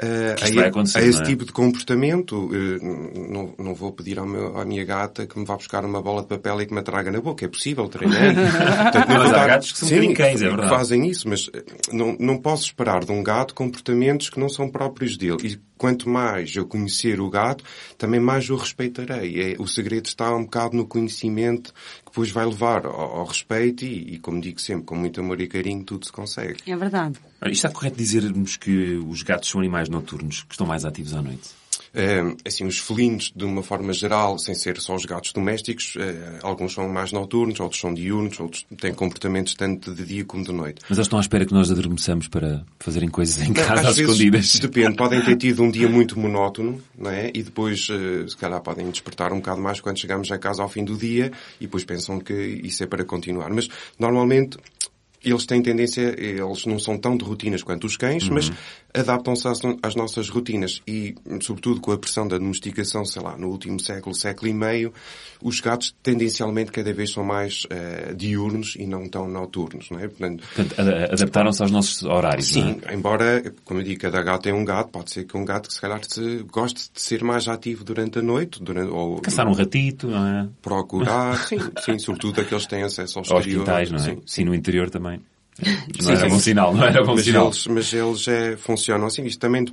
S2: a, a, esse é? tipo de comportamento. Uh, não, não vou pedir ao meu, à minha gata que me vá buscar uma bola de papel e que me traga na boca. É possível, treinei.
S1: Portanto, Mas há gatos que são cães, é verdade.
S2: fazem isso, mas eh, não, não posso esperar de um gato comportamentos que não são próprios dele. E quanto mais eu conhecer o gato, também mais o respeitarei. É, o segredo está um bocado no conhecimento que depois vai levar ao, ao respeito e, e, como digo sempre, com muito amor e carinho, tudo se consegue.
S3: É verdade.
S1: Ora, Está correto dizermos que os gatos são animais noturnos que estão mais ativos à noite?
S2: Eh, assim, os felinos, de uma forma geral, sem ser só os gatos domésticos, eh, alguns são mais noturnos, outros são diurnos, outros têm comportamentos tanto de dia como de noite.
S1: Mas eles estão à espera que nós adormeçamos para fazerem coisas em casa
S2: Às
S1: às escondidas.
S2: Depende, podem ter tido um dia muito monótono, não é? E depois, eh, se calhar, podem despertar um bocado mais quando chegamos a casa ao fim do dia e depois pensam que isso é para continuar. Mas, normalmente, eles têm tendência, eles não são tão de rotinas quanto os cães,
S1: Uhum.
S2: mas adaptam-se às, às nossas rotinas. E, sobretudo, com a pressão da domesticação, sei lá, no último século, século e meio, os gatos tendencialmente cada vez são mais eh, diurnos e não tão noturnos, não é? Portanto,
S1: adaptaram-se aos nossos horários, é?
S2: Sim, embora, como eu digo, cada gato é um gato, pode ser que um gato que se calhar se, goste de ser mais ativo durante a noite, durante, ou
S1: Caçar um ratito, não é?
S2: procurar, sim, sim, sobretudo aqueles que têm acesso ao exterior.
S1: hospitais, não é?
S2: Sim.
S1: Sim, no interior também. Não
S2: Sim,
S1: era bom sinal, não era bom
S2: Mas
S1: sinal.
S2: eles, mas eles é, funcionam assim. Isto também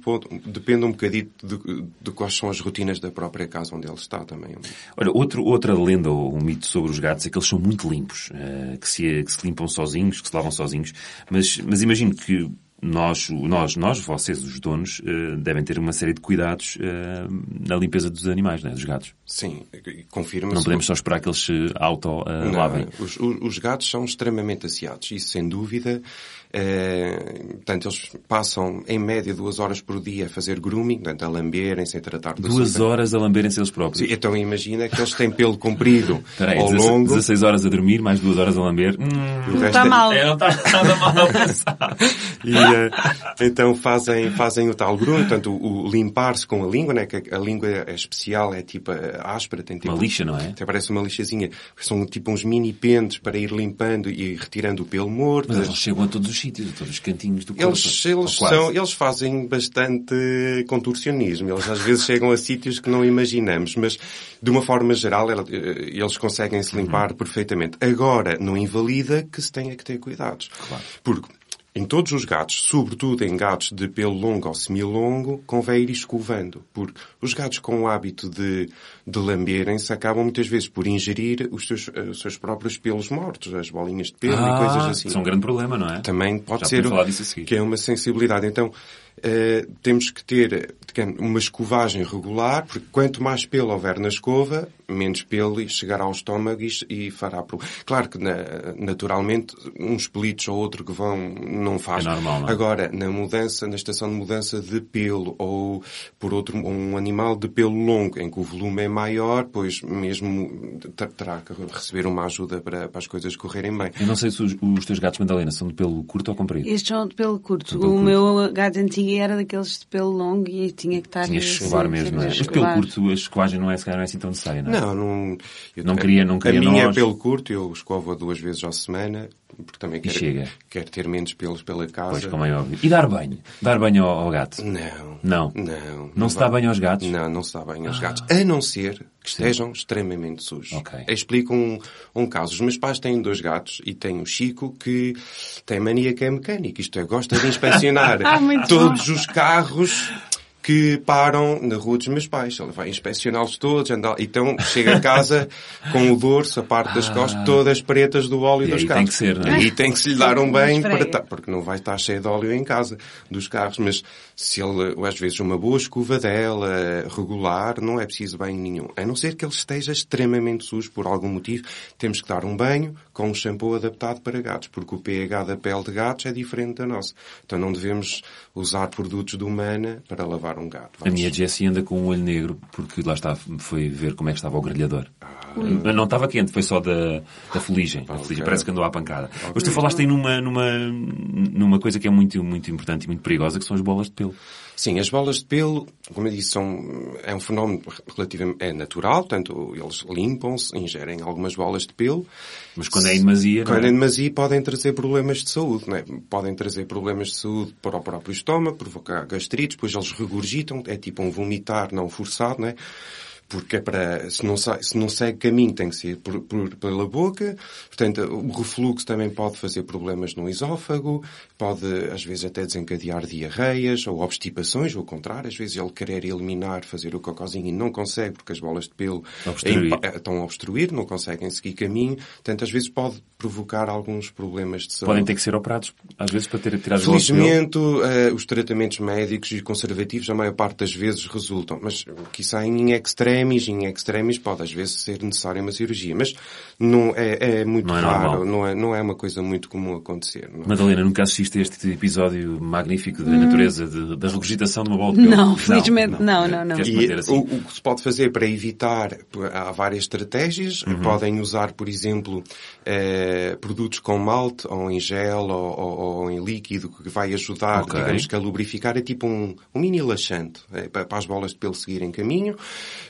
S2: depende um bocadinho de, de quais são as rotinas da própria casa onde ele está também.
S1: Olha, outro, outra lenda ou um mito sobre os gatos é que eles são muito limpos, eh, que, se, que se limpam sozinhos, que se lavam sozinhos, mas, mas imagino que nós, nós, nós, vocês, os donos, eh, devem ter uma série de cuidados eh, na limpeza dos animais, não é? dos gatos.
S2: Sim, confirma-se.
S1: Não podemos só esperar que eles se auto-lavem.
S2: os, os- os gatos são extremamente asseados, isso sem dúvida. Eh, portanto, eles passam em média duas horas por dia a fazer grooming, portanto, a lamberem-se, a tratar de
S1: Duas horas a lamberem-se eles próprios.
S2: Sim, então imagina que eles têm pelo comprido
S1: Espera aí,
S2: ao
S1: 16,
S2: longo.
S1: 16 horas a dormir, mais duas horas a lamber. Hum,
S3: Não está
S2: é-
S3: mal.
S1: é, não está nada mal a.
S2: E, eh, então fazem, fazem o tal grooming, portanto, o, o limpar-se com a língua, né, que a língua é especial, é tipo eh, áspera, tem tipo...
S1: Uma lixa, não é?
S2: Até parece uma lixazinha. São tipo uns mini pentes para ir limpando e retirando o pelo morto.
S1: Mas eles chegam a todos os sítios, a todos os cantinhos do corpo.
S2: Eles, eles, são, eles fazem bastante contorcionismo. Eles às vezes chegam a sítios que não imaginamos, mas de uma forma geral eh, eles conseguem se limpar perfeitamente. Agora, não invalida que se tenha que ter cuidados.
S1: Claro.
S2: Porque em todos os gatos, sobretudo em gatos de pelo longo ou semilongo, convém ir escovando. Porque os gatos com o hábito de, de lamberem-se acabam muitas vezes por ingerir os seus, eh, os seus próprios pelos mortos, as bolinhas de pelo e
S1: Ah,
S2: coisas assim.
S1: Isso é um grande problema, não é?
S2: Também pode
S1: Já
S2: ser que é uma sensibilidade. Então, eh, temos que ter digamos, uma escovagem regular, porque quanto mais pelo houver na escova, menos pelo chegará ao estômago e, e fará... Pro... Claro que, na- naturalmente, uns pelitos ou outro que vão não faz.
S1: É normal, não é?
S2: Agora, na mudança, na estação de mudança de pelo, ou por outro, um animal de pelo longo, em que o volume é maior, pois mesmo ter- terá que receber uma ajuda para, para as coisas correrem bem.
S1: Eu não sei se os, os teus gatos, Madalena, são de pelo curto ou comprido.
S3: Estes são de pelo curto.
S1: De pelo
S3: o
S1: curto.
S3: meu gato antigo era daqueles de pelo longo e tinha que estar...
S1: Tinhas
S3: assim,
S1: escovar mesmo, não é? Mas pelo curto, a escovagem não é, se calhar, não é assim tão necessária, não é?
S2: Não, não. eu-
S1: Não queria- não queria
S2: A minha
S1: nós.
S2: é pelo curto, eu escovo duas vezes à semana, porque também quero,
S1: chega.
S2: quero ter menos pelos pela casa.
S1: Pois, como é óbvio. E dar banho? Dar banho ao, ao gato?
S2: Não.
S1: Não.
S2: Não.
S1: Não se dá banho aos gatos?
S2: Não, não se dá banho aos gatos. A não ser que estejam extremamente sujos.
S1: Ok.
S2: Explico um, um caso. Os meus pais têm dois gatos e tem o Chico que tem mania que é mecânico. Isto é, gosta de inspecionar
S3: Ah,
S2: todos os carros que param na rua dos meus pais. Ele vai inspecioná-los todos. Anda... Então chega a casa com o dorso, a parte das costas, todas pretas do óleo
S1: Ah. E
S2: dos carros.
S1: tem que ser, não é?
S2: Aí tem que se lhe dar um banho
S3: Esfrega.
S2: para ta- porque não vai estar cheio de óleo em casa dos carros, mas se ele, às vezes, uma boa escovadela regular, não é preciso banho nenhum. A não ser que ele esteja extremamente sujo por algum motivo, temos que dar um banho com um shampoo adaptado para gatos, porque o pH da pele de gatos é diferente da nossa. Então não devemos usar produtos de humana para lavar um gato.
S1: A minha Jessie anda com um olho negro porque lá está, foi ver como é que estava o grelhador.
S2: Ah.
S1: Mas Não estava quente, foi só da, da fuligem. A fuligem
S2: ok.
S1: parece que andou à pancada. Mas tu falaste aí numa, numa, numa coisa que é muito, muito importante e muito perigosa, que são as bolas de pelo.
S2: Sim, as bolas de pelo, como eu disse, são, é um fenómeno relativamente é natural, portanto, eles limpam-se, ingerem algumas bolas de pelo.
S1: Mas quando é em demasia,
S2: Quando
S1: é?
S2: é em demasia podem trazer problemas de saúde, não é? Podem trazer problemas de saúde para o próprio estômago, provocar gastrites, depois eles regurgitam, é tipo um vomitar não forçado, não é? Porque é para, se não, se não segue caminho, tem que ser por, por, pela boca. Portanto, o refluxo também pode fazer problemas no esófago, pode, às vezes, até desencadear diarreias ou obstipações, ou ao contrário. Às vezes ele querer eliminar, fazer o cocôzinho e não consegue, porque as bolas de pelo é, estão a obstruir, não conseguem seguir caminho. Portanto, às vezes pode provocar alguns problemas de saúde.
S1: Podem ter que ser operados, às vezes, para ter tirar as
S2: Felizmente, uh, os tratamentos médicos e conservativos, a maior parte das vezes, resultam. Mas, quizá em extremis, em extremis, pode às vezes ser necessária uma cirurgia. Mas não é, é muito não é raro, não é, não é uma coisa muito comum acontecer. Não.
S1: Madalena, nunca assististe a este episódio magnífico da hum. natureza, de, da regurgitação de uma bola de pelo?
S3: Não, felizmente não, não, não. não.
S2: E assim? o, o, que se pode fazer para evitar, há várias estratégias. Uhum. Podem usar, por exemplo, eh, produtos com malte, ou em gel, ou, ou, ou, em líquido, que vai ajudar, okay. digamos que a lubrificar. É tipo um, um mini laxante, é, para, para as bolas de pelo seguirem caminho.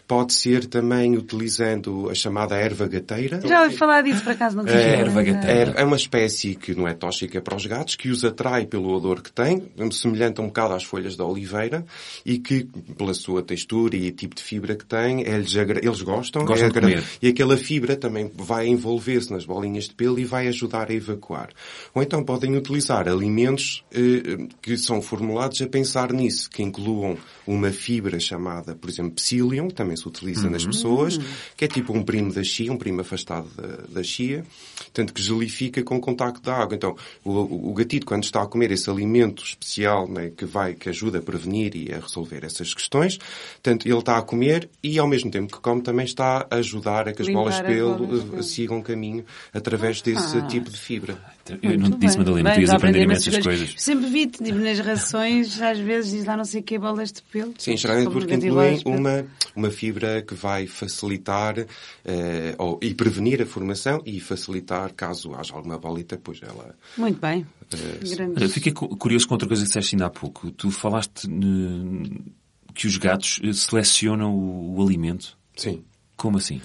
S2: Pode ser também utilizando a chamada erva gateira.
S3: Já ouvi falar disso, por acaso, não
S1: tinha. É, erva gateira.
S2: É, é uma espécie que não é tóxica para os gatos, que os atrai pelo odor que tem, semelhante um bocado às folhas da oliveira, e que, pela sua textura e tipo de fibra que tem, eles, eles gostam.
S1: Gostam é de comer.
S2: E aquela fibra também vai envolver-se nas bolinhas de pelo e vai ajudar a evacuar. Ou então podem utilizar alimentos eh, que são formulados a pensar nisso, que incluam uma fibra chamada, por exemplo, psyllium, também se utiliza uhum. nas pessoas, que é tipo um primo da chia, um primo afastado da, da chia, tanto que gelifica com contacto da água. Então, o, o gatito, quando está a comer esse alimento especial, né, que vai, que ajuda a prevenir e a resolver essas questões, tanto ele está a comer e, ao mesmo tempo que come, também está a ajudar a que as Limpar bolas de pelo sigam caminho através desse ah. tipo de fibra.
S1: Eu não te disse, Madalena, tu ias aprender imensas coisas. coisas.
S3: Sempre vi tipo, nas rações, às vezes diz lá não sei o que, bolas de pelo.
S2: Sim, geralmente porque incluem uma, uma fibra que vai facilitar uh, ou, e prevenir a formação e facilitar, caso haja alguma bolita, pois ela...
S3: Muito bem. Uh,
S1: Fiquei curioso com outra coisa que disseste ainda há pouco. Tu falaste que os gatos selecionam o, o alimento.
S2: Sim.
S1: Como assim?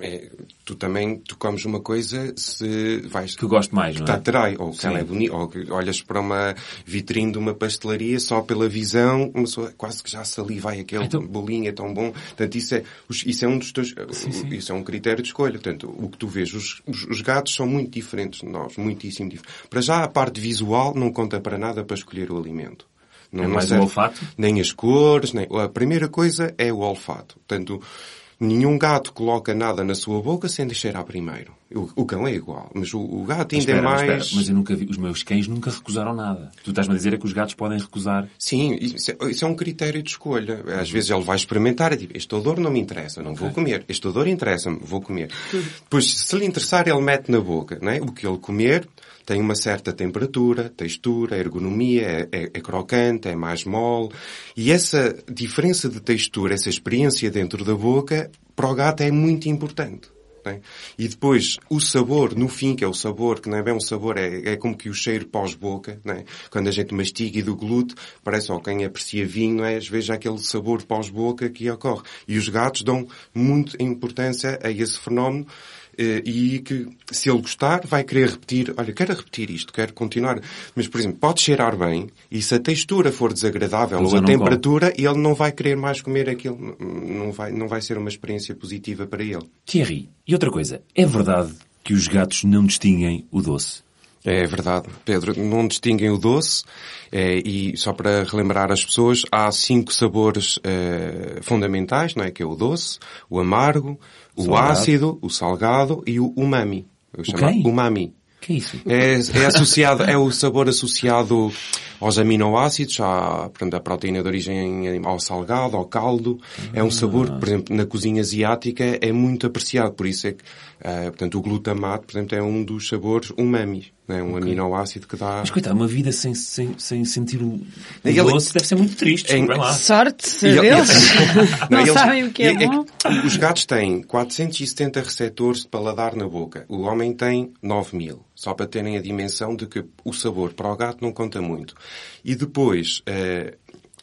S2: É, tu também, tu comes uma coisa se vais...
S1: Que gosto mais,
S2: que
S1: não é?
S2: Que atrai, ou que ela é bonita, ou que olhas para uma vitrine de uma pastelaria só pela visão, uma pessoa quase que já saliva aquele então... bolinho é tão bom. Portanto, isso é, isso é um dos teus, sim, sim. isso é um critério de escolha. Portanto, o que tu vês, os, os, os gatos são muito diferentes de nós, muitíssimo diferentes. Para já, a parte visual não conta para nada para escolher o alimento.
S1: Não, é mais o olfato?
S2: Nem as cores, nem... A primeira coisa é o olfato. Portanto, Nenhum gato coloca nada na sua boca sem cheirar primeiro. O, o cão é igual, mas o, o gato ainda
S1: espera,
S2: é mais...
S1: Espera, mas eu nunca vi, os meus cães nunca recusaram nada. Tu estás-me a dizer é que os gatos podem recusar.
S2: Sim, isso é, isso é um critério de escolha. Às vezes ele vai experimentar e diz, este odor não me interessa, não vou comer. Este odor interessa-me, vou comer. Pois, se lhe interessar, ele mete na boca, não é? O que ele comer tem uma certa temperatura, textura, ergonomia, é, é, é, crocante, é mais mole. E essa diferença de textura, essa experiência dentro da boca, para o gato é muito importante. É? E depois, o sabor, no fim, que é o sabor, que não é bem um sabor, é, é como que o cheiro pós-boca, é? Quando a gente mastiga e do glúten, parece, ó, quem aprecia vinho, é, vezes, aquele sabor pós-boca que ocorre. E os gatos dão muita importância a esse fenómeno, e que, se ele gostar, vai querer repetir, olha, quero repetir isto, quero continuar. Mas, por exemplo, pode cheirar bem e se a textura for desagradável ou a temperatura, come. ele não vai querer mais comer aquilo. Não vai, não vai ser uma experiência positiva para ele.
S1: Thierry, e outra coisa, é verdade que os gatos não distinguem o doce?
S2: É verdade, Pedro. Não distinguem o doce é, e só para relembrar as pessoas, há cinco sabores é, fundamentais, não é? Que é o doce, o amargo, o salgado. ácido, o salgado e o umami.
S1: Eu chamo
S2: umami.
S1: Que isso?
S2: É, é associado, é o sabor associado aos aminoácidos, à, portanto, à proteína de origem animal, ao salgado, ao caldo. É um sabor que, por exemplo, na cozinha asiática é muito apreciado. Por isso é que, uh, portanto, o glutamato, por exemplo, é um dos sabores umami é um okay. aminoácido que dá...
S1: Mas coitado, uma vida sem, sem, sem sentir o, o doce deve ser muito triste. Em... lá.
S3: Sorte deles. não, não eles... sabem o que é, é bom.
S2: É os gatos têm 470 receptores de paladar na boca. O homem tem 9 mil. Só para terem a dimensão de que o sabor para o gato não conta muito. E depois, eh,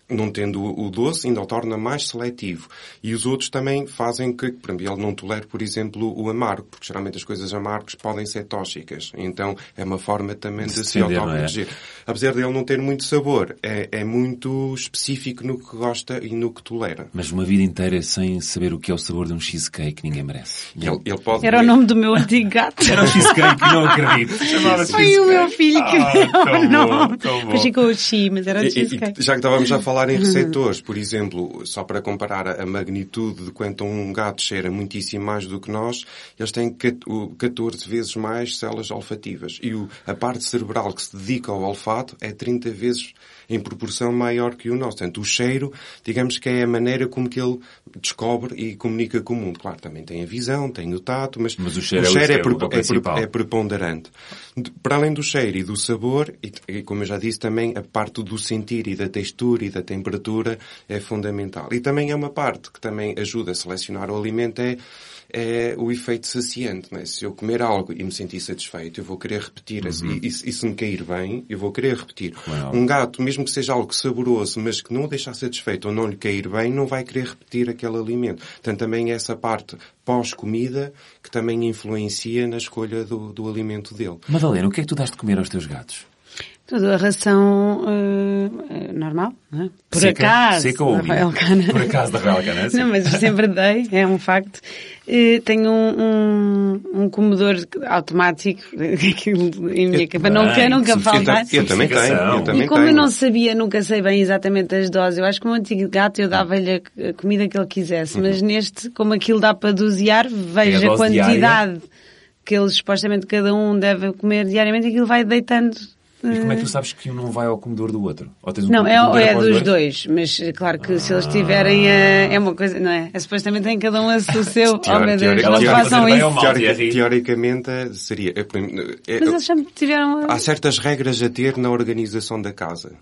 S2: não tendo o doce, ainda o torna mais seletivo. E os outros também fazem que, por exemplo, ele não tolere, por exemplo, o amargo, porque geralmente as coisas amargas podem ser tóxicas. Então é uma forma também de se
S1: não é?
S2: autoproteger. Apesar dele não ter muito sabor, é, é muito específico no que gosta e no que tolera.
S1: Mas uma vida inteira sem saber o que é o sabor de um cheesecake, ninguém merece.
S2: Ele, ele pode
S3: Era o nome do meu antigo gato.
S1: Era um cheesecake, não acredito.
S3: Foi o meu filho que
S1: Ah,
S3: deu o nome. Depois ficou o chi, mas era
S2: E-
S3: de
S2: e-
S3: cheesecake.
S2: e já que estávamos a falar em receptores, por exemplo, só para comparar a magnitude de quanto um gato cheira muitíssimo mais do que nós, eles têm cat- o- 14 vezes mais células olfativas. E a parte cerebral que se dedica ao olfato é 30 vezes em proporção maior que o nosso. Portanto, o cheiro, digamos que é a maneira como que ele descobre e comunica com o mundo. Claro, também tem a visão, tem o tato, mas,
S1: Mas o cheiro é o-
S2: é,
S1: é o
S2: prepo- é pre-
S1: principal.
S2: é preponderante. De- Para além do cheiro e do sabor, e, e como eu já disse também, a parte do sentir e da textura e da temperatura é fundamental. E também é uma parte que também ajuda a selecionar o alimento, é, é o efeito saciante. Não é? Se eu comer algo e me sentir satisfeito, eu vou querer repetir.
S1: Uhum.
S2: E, e se- e se me cair bem, eu vou querer repetir. Um gato, mesmo que seja algo saboroso, mas que não o deixar satisfeito ou não lhe cair bem, não vai querer repetir aquele alimento. Portanto, também é essa parte pós-comida que também influencia na escolha do, do alimento dele.
S1: Madalena, o que é que tu dás de comer aos teus gatos?
S3: Tudo a ração eh, normal, não é? Por
S1: Seca?
S3: acaso.
S1: Seca ou?
S3: Rafael Cana.
S1: Por acaso da Rafael Cana, sim.
S3: Não, mas eu sempre dei, é um facto. Eh, tenho um, um, um comedor automático, aquilo em minha capa, quero nunca
S1: que
S2: Eu, eu também tenho, eu também
S3: E como
S2: tenho.
S3: eu não sabia, nunca sei bem exatamente as doses, eu acho que o meu antigo gato eu dava-lhe a a comida que ele quisesse, mas neste, como aquilo dá para dosear, vejo
S1: É a
S3: a,
S1: dose diária.
S3: quantidade que eles supostamente cada um deve comer diariamente e aquilo vai deitando.
S1: Mas como é que
S3: eh,
S1: tu sabes que um não vai ao comedor do outro? Ou tens um
S3: não, é, é dos dois, mas eh, claro que se eles tiverem a, é uma coisa, não é? É supostamente tem cada um a o seu, oh meu Deus,
S2: teori-
S3: façam
S1: fazer bem ao
S3: isso.
S1: mal.
S2: Teoricamente eh, seria. é, é-
S3: Mas eles sempre tiveram a...
S2: Há certas regras a ter na organização da casa.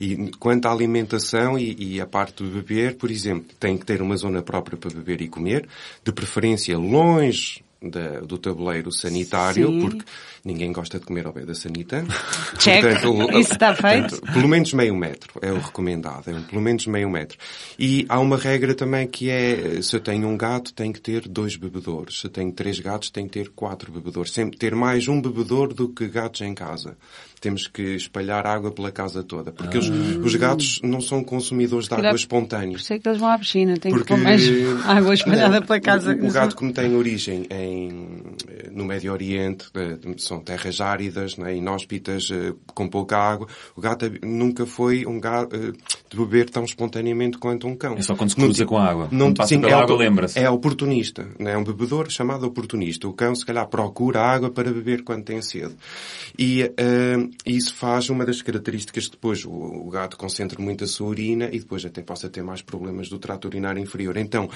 S2: E quanto à alimentação e, e a parte do beber, por exemplo, tem que ter uma zona própria para beber e comer, de preferência longe da- do tabuleiro sanitário,
S3: Sim.
S2: porque ninguém gosta de comer ao pé da sanita.
S3: Check. Isso está feito.
S2: pelo menos meio metro é o recomendado, é pelo menos meio metro. E há uma regra também que é, se eu tenho um gato, tenho que ter dois bebedores. Se eu tenho três gatos, tenho que ter quatro bebedores. Sempre ter mais um bebedor do que gatos em casa. Temos que espalhar água pela casa toda, porque os, os gatos não são consumidores de água espontânea.
S3: Por isso é que eles vão à piscina, tem que
S2: Porque
S3: pôr mais água espalhada
S2: Não,
S3: pela casa.
S2: O, o gato, como tem origem em, no Médio Oriente, eh, são terras áridas, né, inóspitas, eh, com pouca água, o gato hab- nunca foi um gato eh, de beber tão espontaneamente quanto um cão.
S1: É só quando se
S2: Não
S1: cruza
S2: ti-
S1: com a água.
S2: Não,
S1: passa
S2: sim,
S1: pela
S2: é
S1: água, lembra-se.
S2: É oportunista. né, É um bebedor chamado oportunista. O cão, se calhar, procura água para beber quando tem sede. E eh, isso faz uma das características que depois o, o gato concentra muito a sua urina e depois até possa ter mais problemas do trato urinário inferior. Então,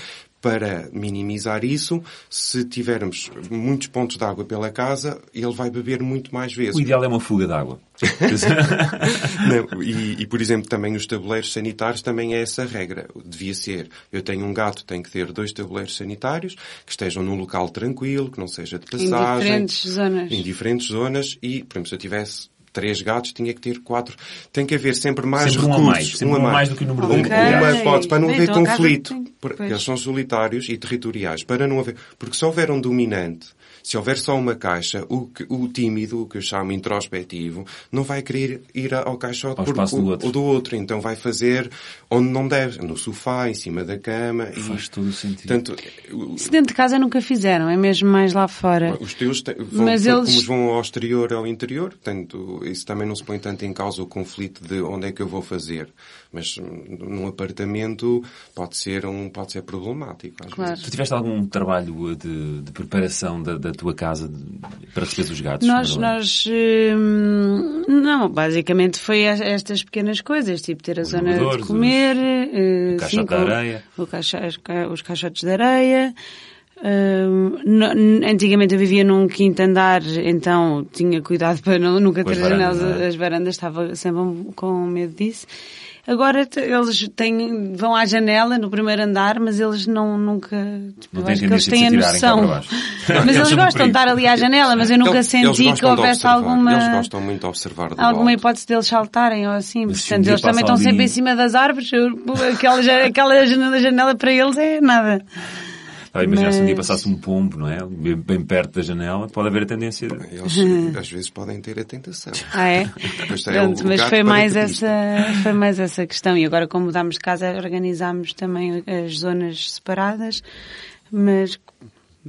S2: para minimizar isso, se tivermos muitos pontos de água pela casa, ele vai beber muito mais vezes.
S1: O ideal é uma fuga de água.
S2: Não, e, e, por exemplo, também os tabuleiros sanitários também é essa regra. Devia ser, eu tenho um gato, tem que ter dois tabuleiros sanitários, que estejam num local tranquilo, que não seja de
S3: Em
S2: passagem.
S3: diferentes zonas.
S2: Em diferentes zonas e, por exemplo, se eu tivesse três gatos, tinha que ter quatro. Tem que haver sempre mais
S1: Sempre um a
S2: recursos.
S1: mais, sempre um a mais do que o número de
S2: Um-
S1: unidades.
S2: Uma hipótese, para não
S3: Bem,
S2: haver
S3: então
S2: conflito.
S3: tem-
S2: eles são solitários e territoriais. Para não haver... Porque se houver um dominante, se houver só uma caixa, o, que- o tímido, o que eu chamo introspectivo, não vai querer ir ao caixote
S1: Ao
S2: por-
S1: do outro.
S2: o do outro. Então vai fazer onde não deve. No sofá, em cima da cama. e,
S1: Faz todo o sentido.
S2: Portanto, o-
S3: Se dentro de casa nunca fizeram, é mesmo mais lá fora.
S2: os teus te- vão,
S3: Mas
S2: como
S3: eles-
S2: vão ao exterior ao interior, portanto, isso também não se põe tanto em causa o conflito de onde é que eu vou fazer. Mas hum, num apartamento pode ser um, pode ser problemático. Às
S3: Claro.
S2: vezes.
S1: Tu tiveste algum trabalho de, de preparação da, da tua casa para receber os gatos?
S3: Nós, nós, hum, não, basicamente foi es- estas pequenas coisas, tipo ter a zona
S1: bebedores,
S3: de comer, eh,
S1: o caixote areia.
S3: o caixa- os ca- os caixotes de areia. No- n- antigamente eu vivia num quinto andar, então tinha cuidado para não, nunca
S1: Com
S3: ter
S1: as varandas,
S3: janelas,
S1: é?
S3: as varandas, estava sempre com medo disso. Agora eles têm, vão à janela no primeiro andar, mas eles não, nunca, tipo,
S1: Não
S3: eu acho que eles têm a noção. Mas
S1: Eles
S3: eles gostam de estar ali à janela, mas eu nunca
S2: Eles-
S3: senti
S2: eles
S3: que houvesse alguma,
S2: Eles gostam muito de observar de
S3: alguma
S2: volta.
S3: hipótese deles saltarem ou assim.
S1: Mas um
S3: Portanto, eles também estão sempre em cima das árvores. Aquela, aquela janela para eles é nada.
S1: Ah, imaginar se um dia
S3: Mas-
S1: passasse um pombo, não é? Bem, perto da janela, pode haver a tendência de...
S2: Eles às vezes podem ter a tentação.
S3: Ah, é? Pronto, mas foi mais, essa, foi mais essa questão. E agora, como mudámos de casa, organizámos também as zonas separadas. Mas,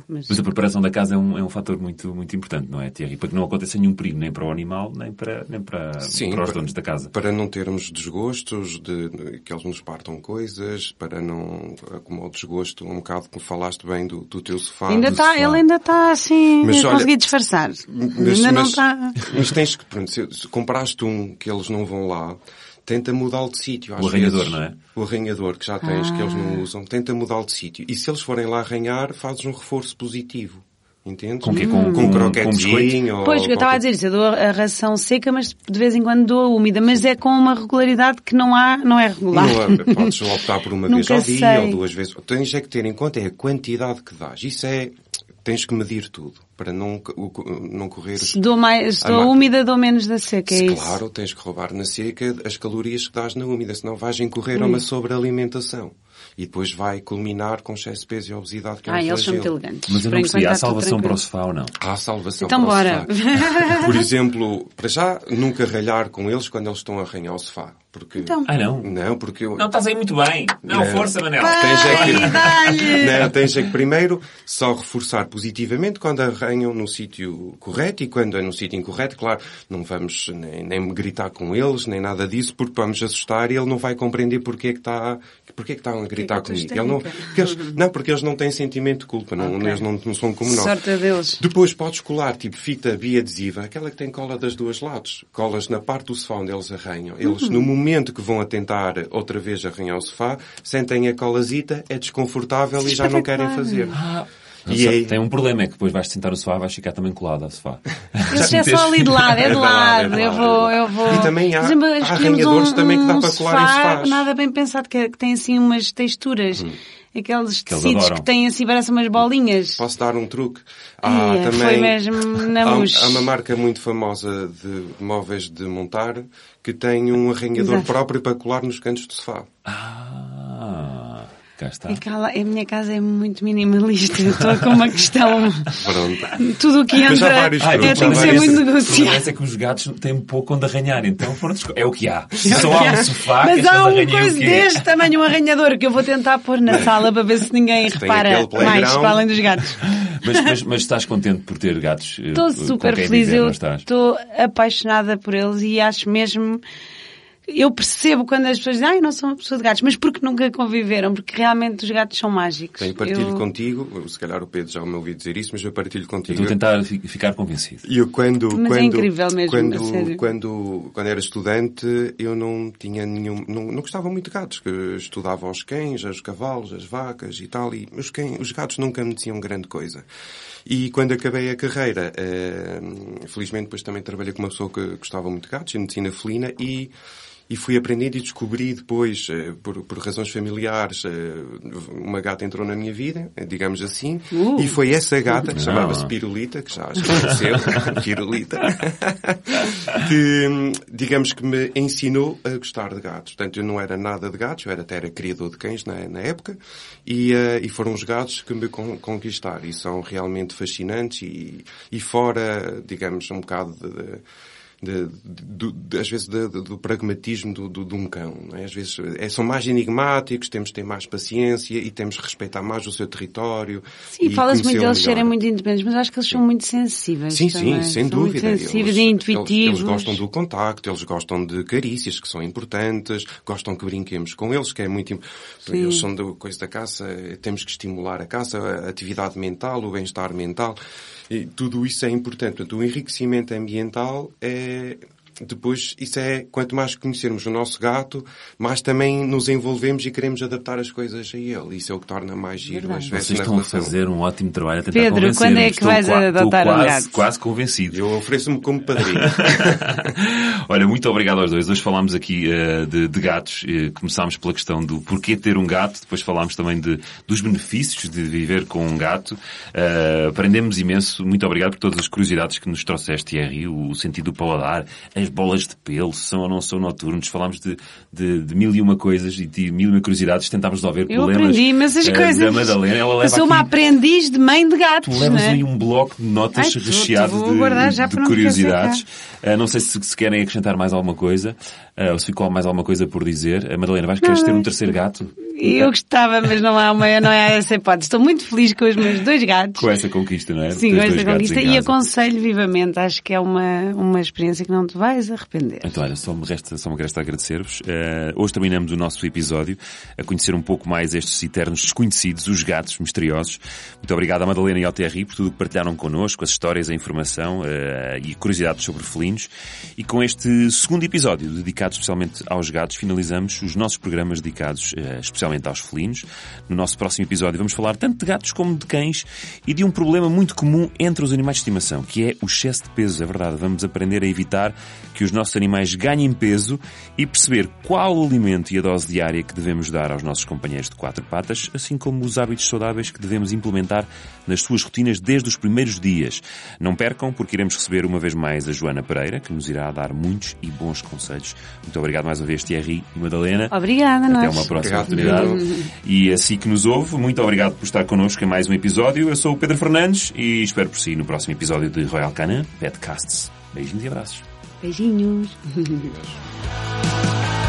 S3: mas
S1: Mas a preparação da casa é um, é um fator muito, muito importante, não é, Thierry? Para que não aconteça nenhum perigo, nem para o animal, nem para, nem para,
S2: Sim,
S1: para os
S2: para-
S1: donos da casa.
S2: Para não termos desgostos, de, de- que eles nos partam coisas, para não, como o desgosto, um bocado que falaste bem do, do teu sofá.
S3: ainda está,
S2: sofá.
S3: ele ainda está assim,
S2: Mas olha,
S3: conseguir disfarçar.
S2: Mas,
S3: ainda não
S2: mas-
S3: está.
S2: mas tens que, pronto, se compraste um que eles não vão lá, tenta mudá-lo de sítio.
S1: O arranhador,
S2: vezes.
S1: não é?
S2: O arranhador que já tens, que eles
S3: Ah.
S2: não usam, tenta mudá-lo de sítio. E se eles forem lá arranhar, fazes um reforço positivo. Entendes?
S1: Com o quê? Com-
S2: com
S1: com-
S2: um croquetezinho.
S3: Pois, o que eu estava a dizer, isso, eu dou a ração seca, mas de vez em quando dou a úmida, mas é com uma regularidade que não há, não é regular.
S2: Não, é- podes optar por uma vez ao dia
S3: sei.
S2: ou duas vezes. Tens é que ter em conta é a quantidade que dás. Isso é, tens que medir tudo para não, o- não correr
S3: Se dou mais, se
S2: A
S3: dou úmida, dou menos da seca, é
S2: Se,
S3: isso.
S2: Claro, tens que roubar na seca as calorias que dás na úmida, senão vais incorrer a uma sobrealimentação. E depois vai culminar com excesso de peso e obesidade, que é um
S3: Ah, eles são muito elegantes.
S1: Mas eu
S3: Por
S1: não percebi, há salvação para o sofá ou não?
S2: Há salvação
S3: Então
S2: para o
S3: bora.
S2: sofá. Por exemplo, para já, nunca ralhar com eles quando eles estão a arranhar o sofá. Porque...
S3: Então.
S1: Ah, não?
S2: Não, porque eu...
S1: Não, estás aí muito bem. Não,
S2: Não.
S1: força, Manel.
S2: Tens é que... Não, tens é que primeiro só reforçar positivamente quando arranham no sítio correto e quando é no sítio incorreto, claro, não vamos nem, nem gritar com eles, nem nada disso, porque vamos assustar e ele não vai compreender porque é que está, porque é que estão a gritar
S3: que
S2: comigo. Ele não, porque eles, não, porque eles não têm sentimento de culpa, não,
S3: Ok.
S2: eles não, não são como nós.
S3: Sorte a deles.
S2: Depois podes colar, tipo, fita biadesiva, aquela que tem cola das duas lados. Colas na parte do sofá onde eles arranham. Eles,
S3: Uhum.
S2: no momento que vão a tentar outra vez arranhar o sofá, sentem a colazita, é desconfortável e já não querem fazer.
S1: Ah,
S2: E aí-
S1: Tem um problema, é que depois vais sentar no sofá, vais ficar também colado ao sofá.
S3: Isso é só ali de lado, é de lado. Eu vou, eu vou.
S2: E também há-
S3: exemplo,
S2: há arranhadores também que dá
S3: um
S2: para colar em
S3: sofá
S2: sofás.
S3: Nada bem pensado, que, é- que tem assim umas texturas. Aqueles
S1: eles
S3: tecidos
S1: adoram.
S3: que têm assim, parecem umas bolinhas.
S2: Posso dar um truque? Há
S3: Ia,
S2: também...
S3: foi mesmo na
S2: há, há uma marca muito famosa de móveis de montar que tem um arranhador
S3: Exato.
S2: próprio para colar nos cantos do sofá.
S1: Ah, cá está.
S3: Aquela, a minha casa é muito minimalista. Eu Estou com uma questão.
S2: Pronto.
S3: Tudo o que entra
S2: vários
S3: é, tem que ser muito negociado.
S1: é que os gatos têm pouco onde arranhar, então pronto, é o que há. Só há um sofá,
S3: Mas
S1: queres
S3: há um
S1: arranhem
S3: coisa deste tamanho, um arranhador, que eu vou tentar pôr na sala para ver se ninguém
S2: Tem
S3: repara mais, para além dos gatos.
S1: Mas, mas, mas estás contente por ter gatos? eh,
S3: Estou super feliz,
S1: viver,
S3: eu estou apaixonada por eles e acho mesmo. Eu percebo quando as pessoas dizem, ai, não sou uma pessoa de gatos, mas porque nunca conviveram, porque realmente os gatos são mágicos.
S2: Tenho partilho
S3: Eu-
S2: contigo, se calhar o Pedro já me ouviu dizer isso, mas eu partilho
S1: Eu
S2: contigo.
S1: estou a tentar fi- ficar convencido.
S2: E eu quando,
S3: Mas é
S2: quando,
S3: incrível mesmo,
S2: quando, quando, quando era estudante, eu não tinha nenhum, não, não gostava muito de gatos, que eu estudava os cães, os cavalos, as vacas e tal, e os, cães, os gatos nunca me diziam grande coisa. E quando acabei a carreira, eh, felizmente depois também trabalhei com uma pessoa que gostava muito de gatos, em medicina felina, e e fui aprendendo e descobri depois, eh, por, por razões familiares, eh, uma gata entrou na minha vida, eh, digamos assim,
S3: Uh.
S2: e foi essa gata, que chamava-se Pirulita, que já faleceu, Pirulita, que, digamos que me ensinou a gostar de gatos. Portanto, eu não era nada de gatos, eu era, até era criador de cães na, na época, e, eh, e foram os gatos que me con conquistaram, e são realmente fascinantes, e, e fora, digamos, um bocado de- de de, de, de, às vezes do pragmatismo do, do, de um cão. É? Às vezes é, são mais enigmáticos, temos de ter mais paciência e temos de respeitar mais o seu território.
S3: Sim, fala-se muito deles serem muito independentes, mas acho que eles são muito sensíveis.
S2: Sim,
S3: também.
S2: sim, sem
S3: são
S2: dúvida.
S3: Muito sensíveis
S2: Eles-
S3: e
S2: eles-
S3: intuitivos.
S2: Eles, gostam do contacto, eles gostam de carícias, que são importantes, gostam que brinquemos com eles, que é muito importante. Eles são da coisa da caça, temos que estimular a caça, a atividade mental, o bem-estar mental. E tudo isso é importante. Portanto, o enriquecimento ambiental é, eh, depois isso é, quanto mais conhecermos o nosso gato, mais também nos envolvemos e queremos adaptar as coisas a ele. Isso é o que torna mais giro
S1: às vezes Vocês estão a fazer um ótimo trabalho a tentar
S3: Pedro, quando é que estou vais adotar
S1: quase,
S3: um gato?
S1: quase convencido.
S2: Eu ofereço-me como padrinho.
S1: Olha, muito obrigado aos dois. Hoje falámos aqui uh, de, de, gatos. Uh, começámos pela questão do porquê ter um gato. Depois falámos também de, dos benefícios de viver com um gato. Uh, aprendemos imenso. Muito obrigado por todas as curiosidades que nos trouxeste, Thierry. O, o sentido do paladar, as bolas de pelo, são ou não são noturnos. Falámos de, de, de mil e uma coisas e de mil e uma curiosidades. Tentámos resolver
S3: Eu
S1: problemas
S3: aprendi imensas
S1: uh,
S3: coisas.
S1: da Madalena. Ela leva
S3: Eu sou
S1: aqui...
S3: uma aprendiz de mãe de gatos.
S1: Tu levas
S3: né?
S1: aí um bloco de notas
S3: Ai,
S1: recheado
S3: já
S1: de, de curiosidades. Uh, não sei se, se querem acrescentar mais alguma coisa, uh, ou se ficou mais alguma coisa por dizer. A Madalena, vais querer ter um terceiro gato?
S3: Eu gostava, mas não há, uma, não há essa hipótese. Estou muito feliz com os meus dois gatos.
S1: Com essa conquista, não é?
S3: Sim, com essa conquista. E aconselho vivamente. Acho que é uma, uma experiência que não te vais arrepender.
S1: Então, olha, só me resta, só me resta agradecer-vos. Uh, hoje terminamos o nosso episódio a conhecer um pouco mais estes eternos desconhecidos, os gatos misteriosos. Muito obrigado à Madalena e ao Thierry por tudo o que partilharam connosco, as histórias, a informação uh, e curiosidades sobre felinos. E com este segundo episódio, dedicado especialmente aos gatos, finalizamos os nossos programas dedicados uh, especialmente aos felinos. No nosso próximo episódio vamos falar tanto de gatos como de cães e de um problema muito comum entre os animais de estimação, que é o excesso de peso. É verdade, vamos aprender a evitar que os nossos animais ganhem peso e perceber qual o alimento e a dose diária que devemos dar aos nossos companheiros de quatro patas, assim como os hábitos saudáveis que devemos implementar nas suas rotinas desde os primeiros dias. Não percam, porque iremos receber uma vez mais a Joana Pereira, que nos irá dar muitos e bons conselhos. Muito obrigado mais uma vez, Thierry e Madalena.
S3: Obrigada,
S1: Até
S3: nós.
S1: uma próxima
S2: Obrigado,
S1: oportunidade. E assim que nos ouve, muito obrigado por estar connosco em mais um episódio. Eu sou o Pedro Fernandes e espero por si no próximo episódio de Royal Canin Petcasts. Beijinhos e abraços.
S3: Beijinhos.
S2: Obrigado.